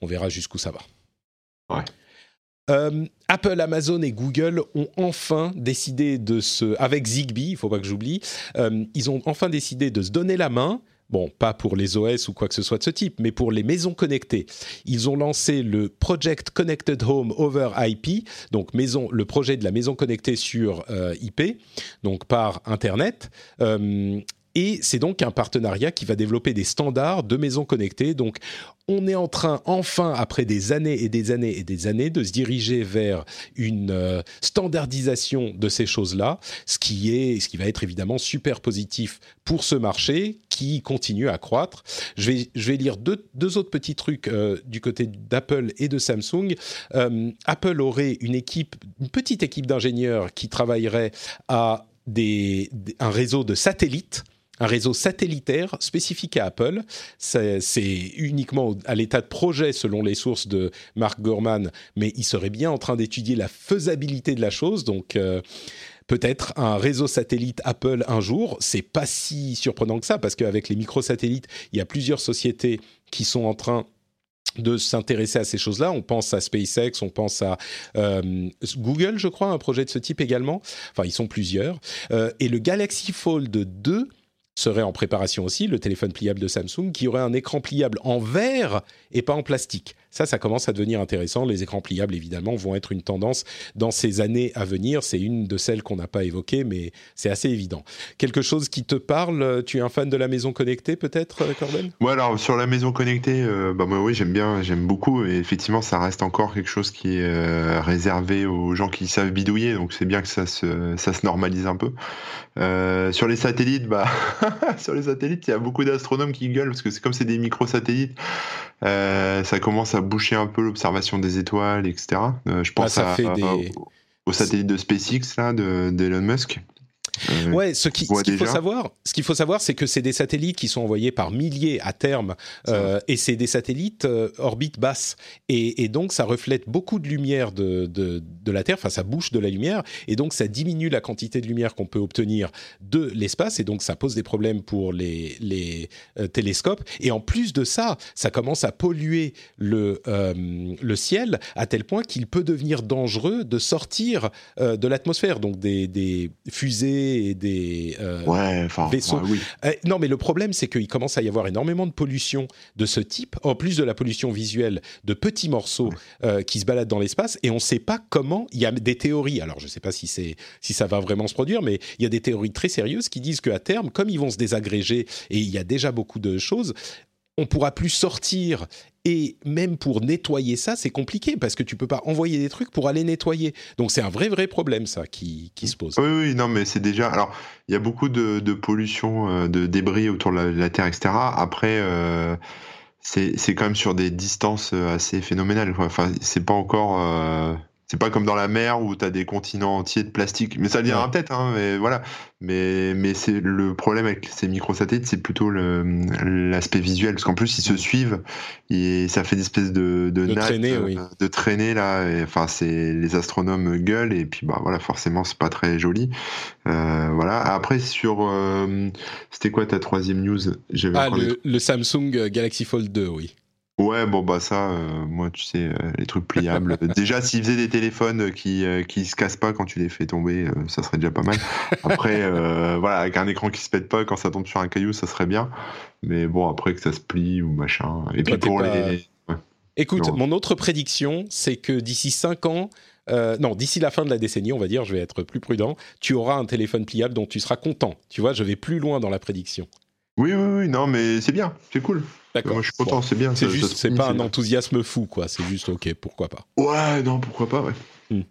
On verra jusqu'où ça va. Euh, Apple, Amazon et Google ont enfin décidé de se, avec Zigbee, il faut pas que j'oublie, euh, ils ont enfin décidé de se donner la main Bon, pas pour les OS ou quoi que ce soit de ce type, mais pour les maisons connectées. Ils ont lancé le Project Connected Home over IP, donc maison, le projet de la maison connectée sur euh, IP, donc par Internet. Euh, et c'est donc un partenariat qui va développer des standards de maisons connectées. Donc, on est en train, enfin, après des années et des années et des années, de se diriger vers une euh, standardisation de ces choses-là, ce qui est, ce qui va être évidemment super positif pour ce marché qui continue à croître. Je vais, je vais lire deux, deux autres petits trucs euh, du côté d'Apple et de Samsung. Euh, Apple aurait une équipe, une petite équipe d'ingénieurs qui travaillerait à des, un réseau de satellites un réseau satellitaire spécifique à Apple. C'est uniquement à l'état de projet selon les sources de Mark Gorman, mais il serait bien en train d'étudier la faisabilité de la chose. Donc euh, peut-être un réseau satellite Apple un jour. C'est pas si surprenant que ça parce qu'avec les microsatellites, il y a plusieurs sociétés qui sont en train de s'intéresser à ces choses-là. On pense à SpaceX, on pense à euh, Google, je crois, un projet de ce type également. Enfin, ils sont plusieurs. Euh, et le Galaxy Fold 2 serait en préparation aussi, le téléphone pliable de Samsung, qui aurait un écran pliable en verre et pas en plastique. Ça, ça commence à devenir intéressant. Les écrans pliables, évidemment, vont être une tendance dans ces années à venir. C'est une de celles qu'on n'a pas évoquées, mais c'est assez évident. Quelque chose qui te parle Tu es un fan de la maison connectée, peut-être, euh, Corben? Ouais, alors sur la maison connectée, euh, bah moi, oui, j'aime bien, j'aime beaucoup. Et effectivement, ça reste encore quelque chose qui est euh, réservé aux gens qui savent bidouiller. Donc c'est bien que ça se, normalise un peu. sur les satellites, bah, sur les satellites, il y a beaucoup d'astronomes qui gueulent parce que c'est comme c'est des micro-satellites. ça commence à boucher un peu l'observation des étoiles, etc. Euh, je pense à, au satellite de SpaceX là, d'Elon Musk. Euh, ouais, ce qu'il faut savoir, ce qu'il faut savoir, c'est que c'est des satellites qui sont envoyés par milliers à terme, euh, et c'est des satellites euh, orbite basse, et, donc ça reflète beaucoup de lumière de, de, la Terre, enfin ça bouche de la lumière, et donc ça diminue la quantité de lumière qu'on peut obtenir de l'espace, et donc ça pose des problèmes pour les, les télescopes. Et en plus de ça, ça commence à polluer le le ciel à tel point qu'il peut devenir dangereux de sortir de l'atmosphère, donc des, des fusées et des euh, vaisseaux. Euh, non, mais le problème, c'est qu'il commence à y avoir énormément de pollution de ce type, en plus de la pollution visuelle de petits morceaux euh, qui se baladent dans l'espace, et on ne sait pas comment. Il y a des théories. Alors, je ne sais pas si c'est si ça va vraiment se produire, mais il y a des théories très sérieuses qui disent qu'à terme, comme ils vont se désagréger, et il y a déjà beaucoup de choses, on pourra plus sortir Et même pour nettoyer ça, c'est compliqué parce que tu peux pas envoyer des trucs pour aller nettoyer. Donc c'est un vrai vrai problème ça qui, qui se pose. Oui, oui, non, mais c'est déjà. Alors, il y a beaucoup de, pollution, euh, de débris autour de la, Terre, etc. Après, euh, c'est quand même sur des distances euh, assez phénoménales. Enfin, c'est pas encore. Euh, c'est pas comme dans la mer où tu as des continents entiers de plastique. Mais ça viendra peut-être, hein, mais voilà. Mais, mais c'est le problème avec ces microsatellites, c'est plutôt l'aspect visuel, parce qu'en plus ils se suivent et ça fait des espèces de, de, de traîner, oui. de traîner là. enfin, c'est les astronomes gueulent et puis bah voilà, forcément c'est pas très joli. Euh, voilà. Après sur, euh, c'était quoi ta troisième news? Ah le, le Samsung Galaxy Fold 2, oui. Ouais, bon, bah ça, euh, moi, tu sais, euh, les trucs pliables. déjà, s'ils faisaient des téléphones qui, euh, qui se cassent pas quand tu les fais tomber, ça serait déjà pas mal. Après, voilà, avec un écran qui se pète pas quand ça tombe sur un caillou, ça serait bien. Mais bon, après que ça se plie ou machin. Et puis pour les. Écoute, mon autre prédiction, c'est que d'ici 5 ans, non, d'ici la fin de la décennie, on va dire, je vais être plus prudent, tu auras un téléphone pliable dont tu seras content. Tu vois, je vais plus loin dans la prédiction. Oui, oui, oui, non, mais c'est bien, c'est cool. D'accord. Moi, je suis content, c'est bien. C'est juste, c'est pas un enthousiasme fou, quoi. C'est juste, ok, pourquoi pas. Ouais, non, pourquoi pas, ouais. Hmm.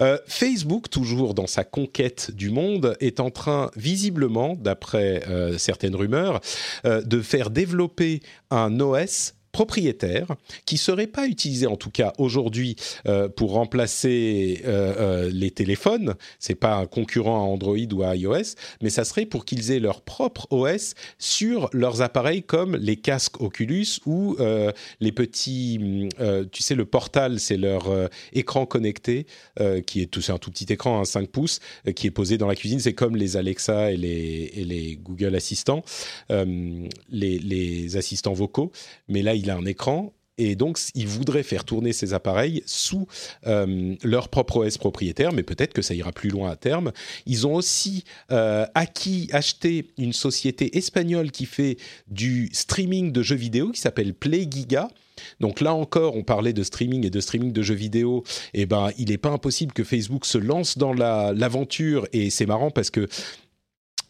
Euh, Facebook, toujours dans sa conquête du monde, est en train, visiblement, d'après euh, certaines rumeurs, euh, de faire développer un OS propriétaire qui serait pas utilisé en tout cas aujourd'hui euh, pour remplacer euh, euh, les téléphones. C'est pas un concurrent à Android ou à iOS, mais ça serait pour qu'ils aient leur propre OS sur leurs appareils comme les casques Oculus ou les petits, tu sais, le portal, c'est leur écran connecté qui est tout, c'est un tout petit écran, un 5 pouces, qui est posé dans la cuisine. C'est comme les Alexa et les, Google Assistants, les, les assistants vocaux, mais là il il a un écran et donc, ils voudraient faire tourner ces appareils sous euh, leur propre OS propriétaire, mais peut-être que ça ira plus loin à terme. Ils ont aussi euh, acquis, acheté une société espagnole qui fait du streaming de jeux vidéo qui s'appelle PlayGiga. Donc là encore, on parlait de streaming et de streaming de jeux vidéo. Et eh ben, il n'est pas impossible que Facebook se lance dans l'aventure. et c'est marrant parce que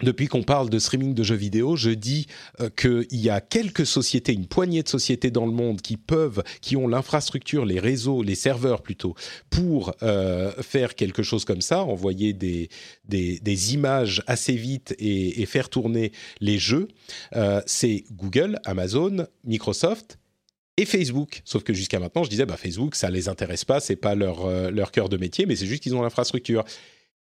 depuis qu'on parle de streaming de jeux vidéo, je dis euh, qu'il y a quelques sociétés, une poignée de sociétés dans le monde qui peuvent, qui ont l'infrastructure, les réseaux, les serveurs plutôt, pour euh, faire quelque chose comme ça, envoyer des, images assez vite et, faire tourner les jeux. Euh, c'est Google, Amazon, Microsoft et Facebook. Sauf que jusqu'à maintenant, je disais, bah, Facebook, ça les intéresse pas, c'est pas leur cœur de métier, mais c'est juste qu'ils ont l'infrastructure.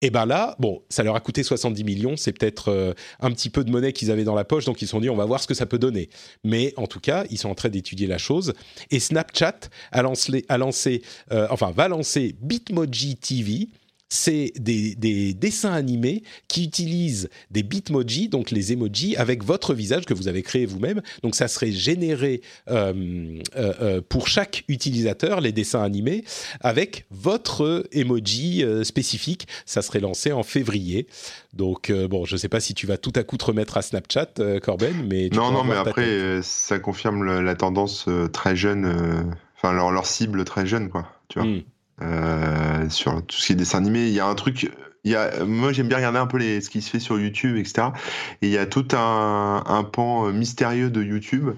Et ben là, bon, ça leur a coûté 70 millions, c'est peut-être euh, un petit peu de monnaie qu'ils avaient dans la poche, donc ils se sont dit on va voir ce que ça peut donner. Mais en tout cas, ils sont en train d'étudier la chose. Et Snapchat a lancé, a lancé euh, enfin va lancer Bitmoji TV, c'est des, dessins animés qui utilisent des bitmojis, donc les emojis, avec votre visage que vous avez créé vous-même. Donc ça serait généré euh, euh, euh, pour chaque utilisateur, les dessins animés, avec votre emoji spécifique. Ça serait lancé en février. Donc bon, je ne sais pas si tu vas tout à coup te remettre à Snapchat, Corben, mais... non, non, mais après, ça confirme la tendance très jeune, enfin leur, cible très jeune, quoi. Tu vois. Hmm. Euh, sur tout ce qui est dessin animé. Il y a un truc, il y a, moi j'aime bien regarder un peu les, ce qui se fait sur YouTube, etc. Et il y a tout un, un pan mystérieux de YouTube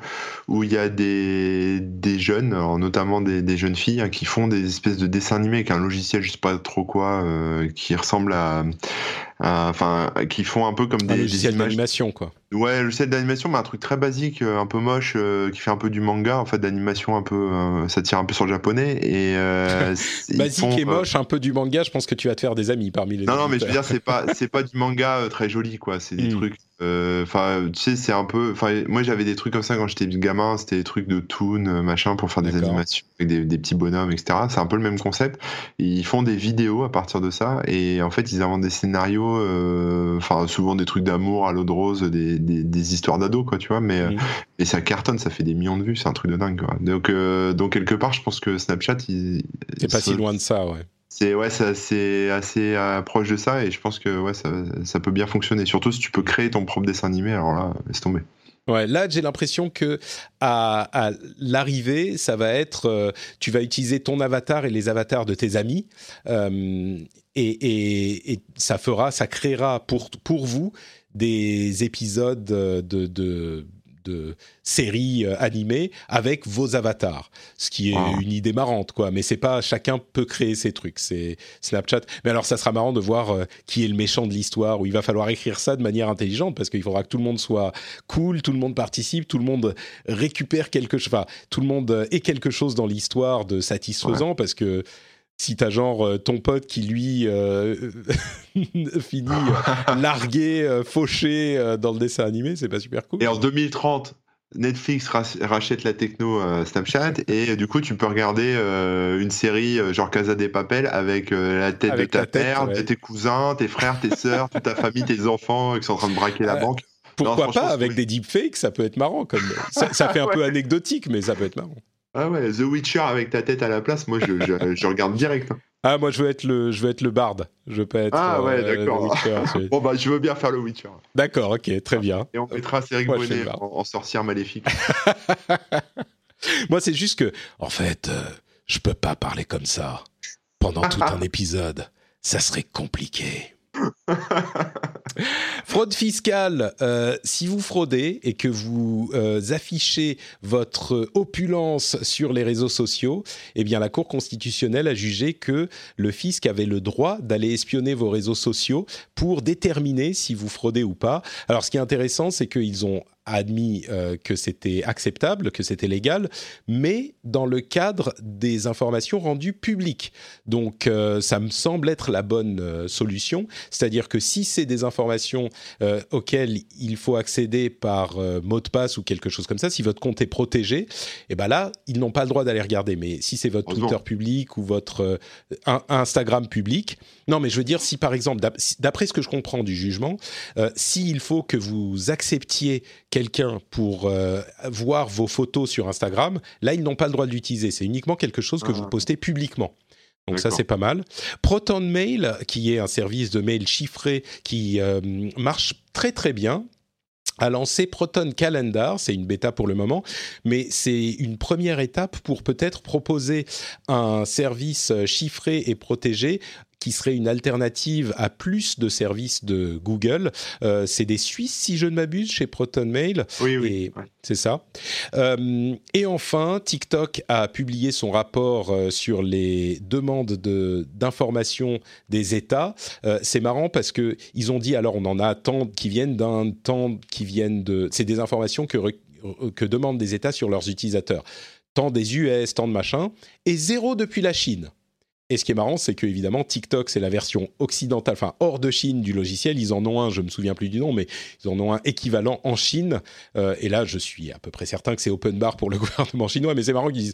où il y a des, des jeunes, notamment des, des, jeunes filles, hein, qui font des espèces de dessins animés avec un logiciel, je sais pas trop quoi, euh, qui ressemble à, enfin, qui font un peu comme des, des images d'animation, quoi. Ouais, le set d'animation, mais un truc très basique, euh, un peu moche, euh, qui fait un peu du manga, en fait, d'animation un peu, euh, ça tire un peu sur le japonais. Et, basique et moche, un peu du manga, je pense que tu vas te faire des amis parmi les Non, non, mais je veux dire, c'est pas, c'est pas du manga très joli, quoi. C'est des hmm. trucs euh, enfin, tu sais, c'est un peu. Enfin, moi, j'avais des trucs comme ça quand j'étais gamin. C'était des trucs de toon, euh, machin, pour faire des animations avec des, petits bonhommes, etc. C'est un peu le même concept. Ils font des vidéos à partir de ça, et en fait, ils inventent des scénarios. Euh, enfin, souvent des trucs d'amour à l'eau de rose, des, des, histoires d'ados, quoi, tu vois. Mais et ça cartonne, ça fait des millions de vues. C'est un truc de dingue, quoi. Donc, donc quelque part, je pense que Snapchat, il. C'est pas si loin de ça, ouais c'est ouais, c'est assez euh, proche de ça et je pense que ouais, ça, peut bien fonctionner. Surtout si tu peux créer ton propre dessin animé, alors là, laisse tomber. Ouais, là j'ai l'impression que à, l'arrivée, ça va être, euh, tu vas utiliser ton avatar et les avatars de tes amis, euh, et, et, ça fera, ça créera pour pour vous des épisodes de, de de séries euh, animées avec vos avatars, ce qui est une idée marrante, quoi. Mais c'est pas chacun peut créer ses trucs, c'est Snapchat. Mais alors, ça sera marrant de voir euh, qui est le méchant de l'histoire, où il va falloir écrire ça de manière intelligente, parce qu'il faudra que tout le monde soit cool, tout le monde participe, tout le monde récupère quelque chose, enfin, tout le monde ait quelque chose dans l'histoire de satisfaisant, parce que si t'as genre euh, ton pote qui lui euh, finit euh, largué, fauché dans le dessin animé, c'est pas super cool. Et en 2030, Netflix rachète la techno Snapchat et du coup tu peux regarder une série genre Casa des Papel avec la tête de ta père, de tes cousins, tes frères, tes sœurs, toute ta famille, tes enfants qui sont en train de braquer la banque. Pourquoi pas avec des deepfakes, ça peut être marrant comme ça, ça fait un peu anecdotique mais ça peut être marrant. Ah ouais, The Witcher avec ta tête à la place, moi je, je, regarde direct. Hein. Ah moi je veux être le je veux être le barde, je veux pas être Ah ouais, euh, d'accord. bon bah je veux bien faire le Witcher. D'accord, OK, très bien. Et on mettra Cédric Bonnet en, sorcière maléfique. moi c'est juste que en fait, euh, je peux pas parler comme ça pendant tout un épisode. Ça serait compliqué. Fraude fiscale, euh, si vous fraudez et que vous euh, affichez votre opulence sur les réseaux sociaux, eh bien la Cour constitutionnelle a jugé que le fisc avait le droit d'aller espionner vos réseaux sociaux pour déterminer si vous fraudez ou pas. Alors ce qui est intéressant, c'est qu'ils ont admis euh, que c'était acceptable, que c'était légal, mais dans le cadre des informations rendues publiques. Donc euh, ça me semble être la bonne euh, solution, c'est-à-dire que si c'est des informations auxquelles il faut accéder par mot de passe ou quelque chose comme ça, si votre compte est protégé, et eh ben là, ils n'ont pas le droit d'aller regarder. Mais si c'est votre Twitter public ou votre Instagram public, non, mais je veux dire, si par exemple, d'après ce que je comprends du jugement, s'il faut que vous acceptiez quelqu'un pour euh, voir vos photos sur Instagram, là, ils n'ont pas le droit de l'utiliser. C'est uniquement quelque chose que vous ah. postez publiquement. Donc ça, c'est pas mal. Proton Mail, qui est un service de mail chiffré qui euh, marche très très bien, a lancé Proton Calendar, c'est une bêta pour le moment, mais c'est une première étape pour peut-être proposer un service chiffré et protégé qui serait une alternative à plus de services de Google. Euh, c'est des Suisses, si je ne m'abuse, chez Proton Mail. Oui, oui. C'est ça. Euh, et enfin, TikTok a publié son rapport euh, sur les demandes d'informations des États. c'est marrant parce que ils ont dit, alors on en a tant qui viennent d'un temps qui viennent de... C'est des informations que, que demandent des États sur leurs utilisateurs. Tant des US, tant de machin, et zéro depuis la Chine. Et ce qui est marrant, c'est que évidemment TikTok, c'est la version occidentale, enfin hors de Chine du logiciel. Ils en ont un, je me souviens plus du nom, mais ils en ont un équivalent en Chine. Euh, et là, je suis à peu près certain que c'est open bar pour le gouvernement chinois. Mais c'est marrant qu'ils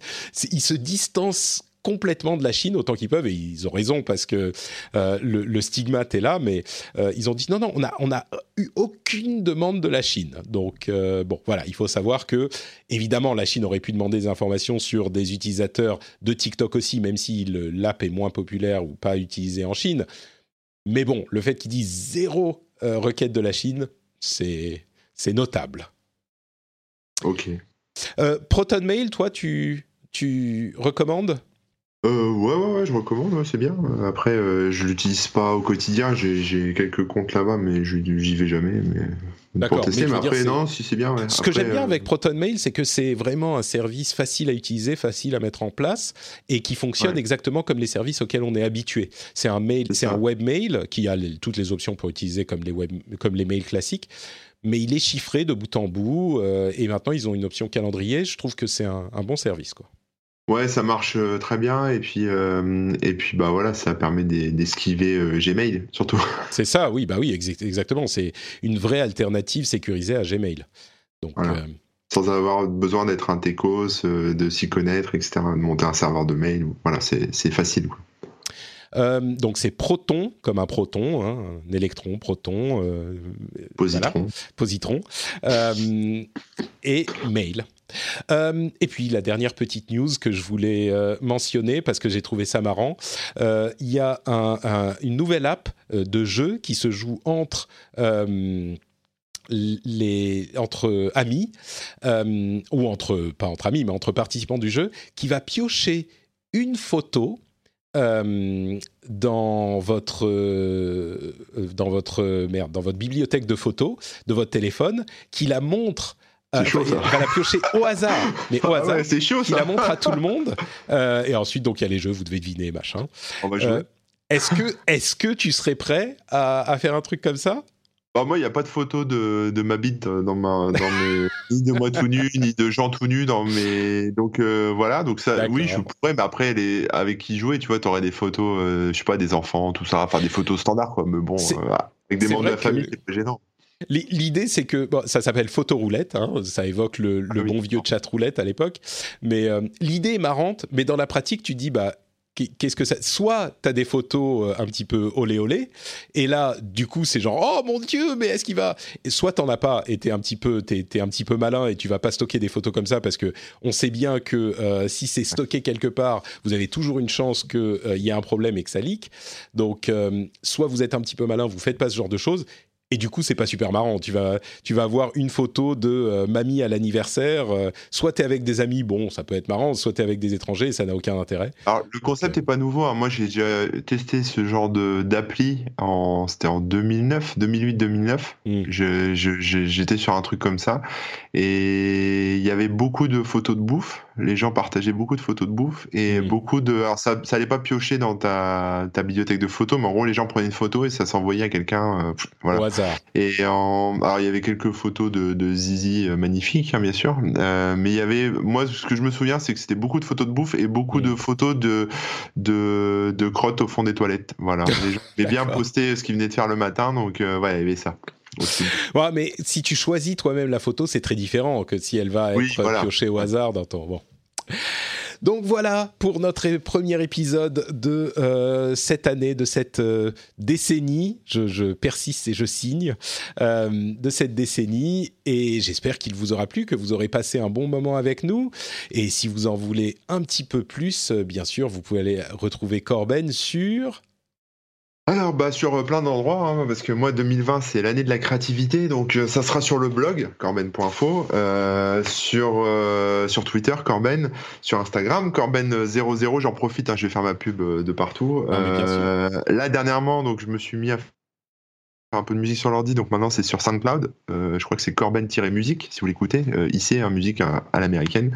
ils se distancent complètement de la Chine autant qu'ils peuvent et ils ont raison parce que euh, le, stigmate est là mais euh, ils ont dit non non on a on a eu aucune demande de la Chine. Donc euh, bon voilà il faut savoir que évidemment la Chine aurait pu demander des informations sur des utilisateurs de TikTok aussi même si l'app est moins populaire ou pas utilisé en Chine. Mais bon le fait qu'ils disent zéro requête de la Chine c'est c'est notable. Ok. Proton Mail toi tu tu recommandes? Euh, ouais, ouais, ouais, je recommande, c'est bien. Après, euh, je l'utilise pas au quotidien, j'ai quelques comptes là-bas, mais j'y vais jamais. Mais... D'accord, mais, mais après, non, si c'est bien. Ce que j'aime bien euh, avec Proton Mail, c'est que c'est vraiment un service facile à utiliser, facile à mettre en place, et qui fonctionne exactement comme les services auxquels on est habitué. C'est un mail, c'est un webmail qui a toutes les options pour utiliser comme les web, comme les mails classiques mais il est chiffré de bout en bout euh, et maintenant ils ont une option calendrier. Je trouve que c'est un, un, bon service quoi. Ouais, ça marche euh, très bien et puis euh, et puis bah voilà, ça permet d'esquiver euh, Gmail surtout. C'est ça, oui, bah oui, exactement. C'est une vraie alternative sécurisée à Gmail. Donc sans avoir besoin d'être un techos, de s'y connaître, etc. De monter un serveur de mail, voilà, c'est facile. Donc c'est proton comme un proton, hein, un électron, proton, positron, positron. Et mail. Euh, et puis la dernière petite news que je voulais euh, mentionner parce que j'ai trouvé ça marrant, euh, il y a une nouvelle app de jeu qui se joue entre les entre amis ou entre pas entre amis mais entre participants du jeu qui va piocher une photo dans votre dans votre merde dans votre bibliothèque de photos de votre téléphone qui la montre C'est chaud, ça. Va la piocher au hasard, mais au Ah hasard. ouais, c'est chaud Il ça. la montre à tout le monde. Euh, et ensuite, donc, il y a les jeux, vous devez deviner, machin. On va jouer. Euh, est-ce que, est que tu serais prêt à, à faire un truc comme ça? Bah, moi, il n'y a pas de photo de, de ma bite euh, dans, ma, dans mes. ni de moi tout nu, ni de gens tout nus dans mes. Donc euh, voilà, donc ça, oui, je pourrais, mais après, les... avec qui jouer, tu vois, tu aurais des photos, euh, je sais pas, des enfants, tout ça, enfin des photos standards, quoi. Mais bon, euh, avec des membres de la famille, que- c'est pas gênant. L'i- L'idée, c'est que bon, ça s'appelle photo roulette, hein, ça évoque le, le Ah oui. bon vieux chat roulette à l'époque. Mais euh, l'idée est marrante, mais dans la pratique, tu dis bah qu'est-ce que ça Soit tu as des photos euh, un petit peu olé olé, et là, du coup, c'est genre oh mon dieu, mais est-ce qu'il va Et Soit t'en as pas, et un petit peu un petit peu malin et tu vas pas stocker des photos comme ça parce que on sait bien que euh, si c'est stocké quelque part, vous avez toujours une chance qu'il y ait un problème et que ça leak. Donc, euh, soit vous êtes un petit peu malin, vous faites pas ce genre de choses. Et du coup, c'est pas super marrant. Tu vas, tu vas avoir une photo de euh, mamie à l'anniversaire. euh, soit t'es avec des amis, bon, ça peut être marrant. Soit t'es avec des étrangers, et ça n'a aucun intérêt. Alors, le concept Ok. est pas nouveau. hein. Moi, j'ai déjà testé ce genre d'appli en, c'était en 2009, 2008-2009. Mm. Je- je- je- J'étais sur un truc comme ça et il y avait beaucoup de photos de bouffe. Les gens partageaient beaucoup de photos de bouffe et Mm. beaucoup de. Alors, ça, ça allait pas piocher dans ta, ta bibliothèque de photos, mais en gros, les gens prenaient une photo et ça s'envoyait à quelqu'un. euh, voilà. Et en... alors, il y avait quelques photos de, de Zizi euh, magnifiques, hein, bien sûr. Euh, mais il y avait, moi, ce que je me souviens, c'est que c'était beaucoup de photos de bouffe et beaucoup Mm. de photos de, de, de crottes au fond des toilettes. Voilà. Les gens bien poster ce qu'ils venaient de faire le matin, donc euh, ouais, il y avait ça. aussi. Ouais, mais si tu choisis toi-même la photo, c'est très différent que si elle va être Oui, voilà. piochée au hasard dans ton. Bon. Donc voilà pour notre premier épisode de euh, cette année, de cette euh, décennie. Je, persiste et je signe euh, de cette décennie. Et j'espère qu'il vous aura plu, que vous aurez passé un bon moment avec nous. Et si vous en voulez un petit peu plus, bien sûr, vous pouvez aller retrouver Corben sur. Alors, bah, sur euh, plein d'endroits, hein, parce que moi, 2020, c'est l'année de la créativité, donc euh, ça sera sur le blog, corben.info, euh, sur, euh, sur Twitter, Corben, sur Instagram, Corben00, j'en profite, hein, je vais faire ma pub de partout. Ah, là, dernièrement, donc, je me suis mis à un peu de musique sur l'ordi, donc maintenant c'est sur SoundCloud. Euh, je crois que c'est Corben-musique, si vous l'écoutez, euh, ici, hein, musique à, à l'américaine.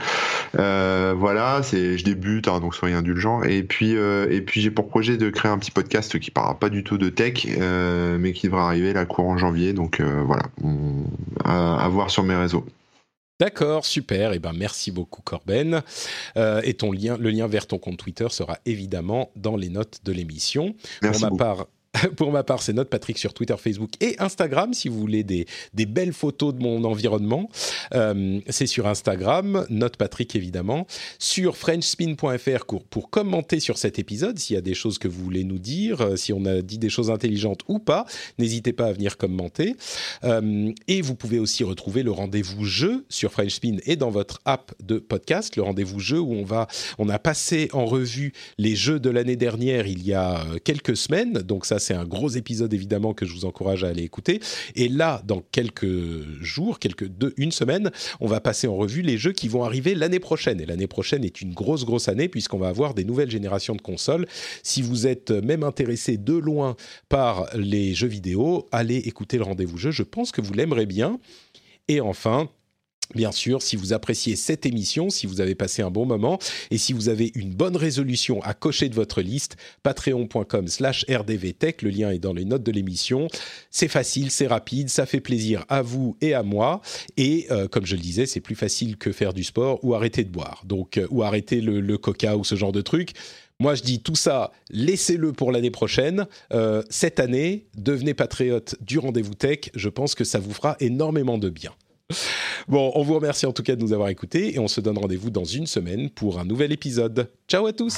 Euh, voilà, c'est, je débute, hein, donc soyez indulgents. Et puis, euh, et puis j'ai pour projet de créer un petit podcast qui parlera pas du tout de tech, mais qui devrait arriver là courant janvier. Donc voilà, on- à, à voir sur mes réseaux. D'accord, super. Et ben merci beaucoup Corben. Euh, et ton lien, le lien vers ton compte Twitter sera évidemment dans les notes de l'émission. Pour ma part. Pour ma part, c'est Note Patrick sur Twitter, Facebook et Instagram. Si vous voulez des, belles photos de mon environnement, Euh, c'est sur Instagram, Note Patrick évidemment. Sur FrenchSpin.fr pour, commenter sur cet épisode, s'il y a des choses que vous voulez nous dire, euh, si on a dit des choses intelligentes ou pas, n'hésitez pas à venir commenter. Euh, et vous pouvez aussi retrouver le rendez-vous jeu sur French Spin et dans votre app de podcast, le rendez-vous jeu où on va, on a passé en revue les jeux de l'année dernière il y a quelques semaines. Donc ça, c'est un gros épisode évidemment que je vous encourage à aller écouter. Et là, dans quelques jours, quelques deux, une semaine, on va passer en revue les jeux qui vont arriver l'année prochaine. Et l'année prochaine est une grosse, grosse année puisqu'on va avoir des nouvelles générations de consoles. Si vous êtes même intéressé de loin par les jeux vidéo, allez écouter le rendez-vous jeu. Je pense que vous l'aimerez bien. Et enfin, Bien sûr, si vous appréciez cette émission, si vous avez passé un bon moment et si vous avez une bonne résolution à cocher de votre liste, patreon.com slash rdvtech, le lien est dans les notes de l'émission. C'est facile, c'est rapide, ça fait plaisir à vous et à moi. Et euh, comme je le disais, c'est plus facile que faire du sport ou arrêter de boire, donc euh, ou arrêter le, coca ou ce genre de truc. Moi, je dis tout ça, laissez-le pour l'année prochaine. Euh, cette année, devenez patriote du rendez-vous tech. Je pense que ça vous fera énormément de bien. Bon, on vous remercie en tout cas de nous avoir écoutés et on se donne rendez-vous dans une semaine pour un nouvel épisode. Ciao à tous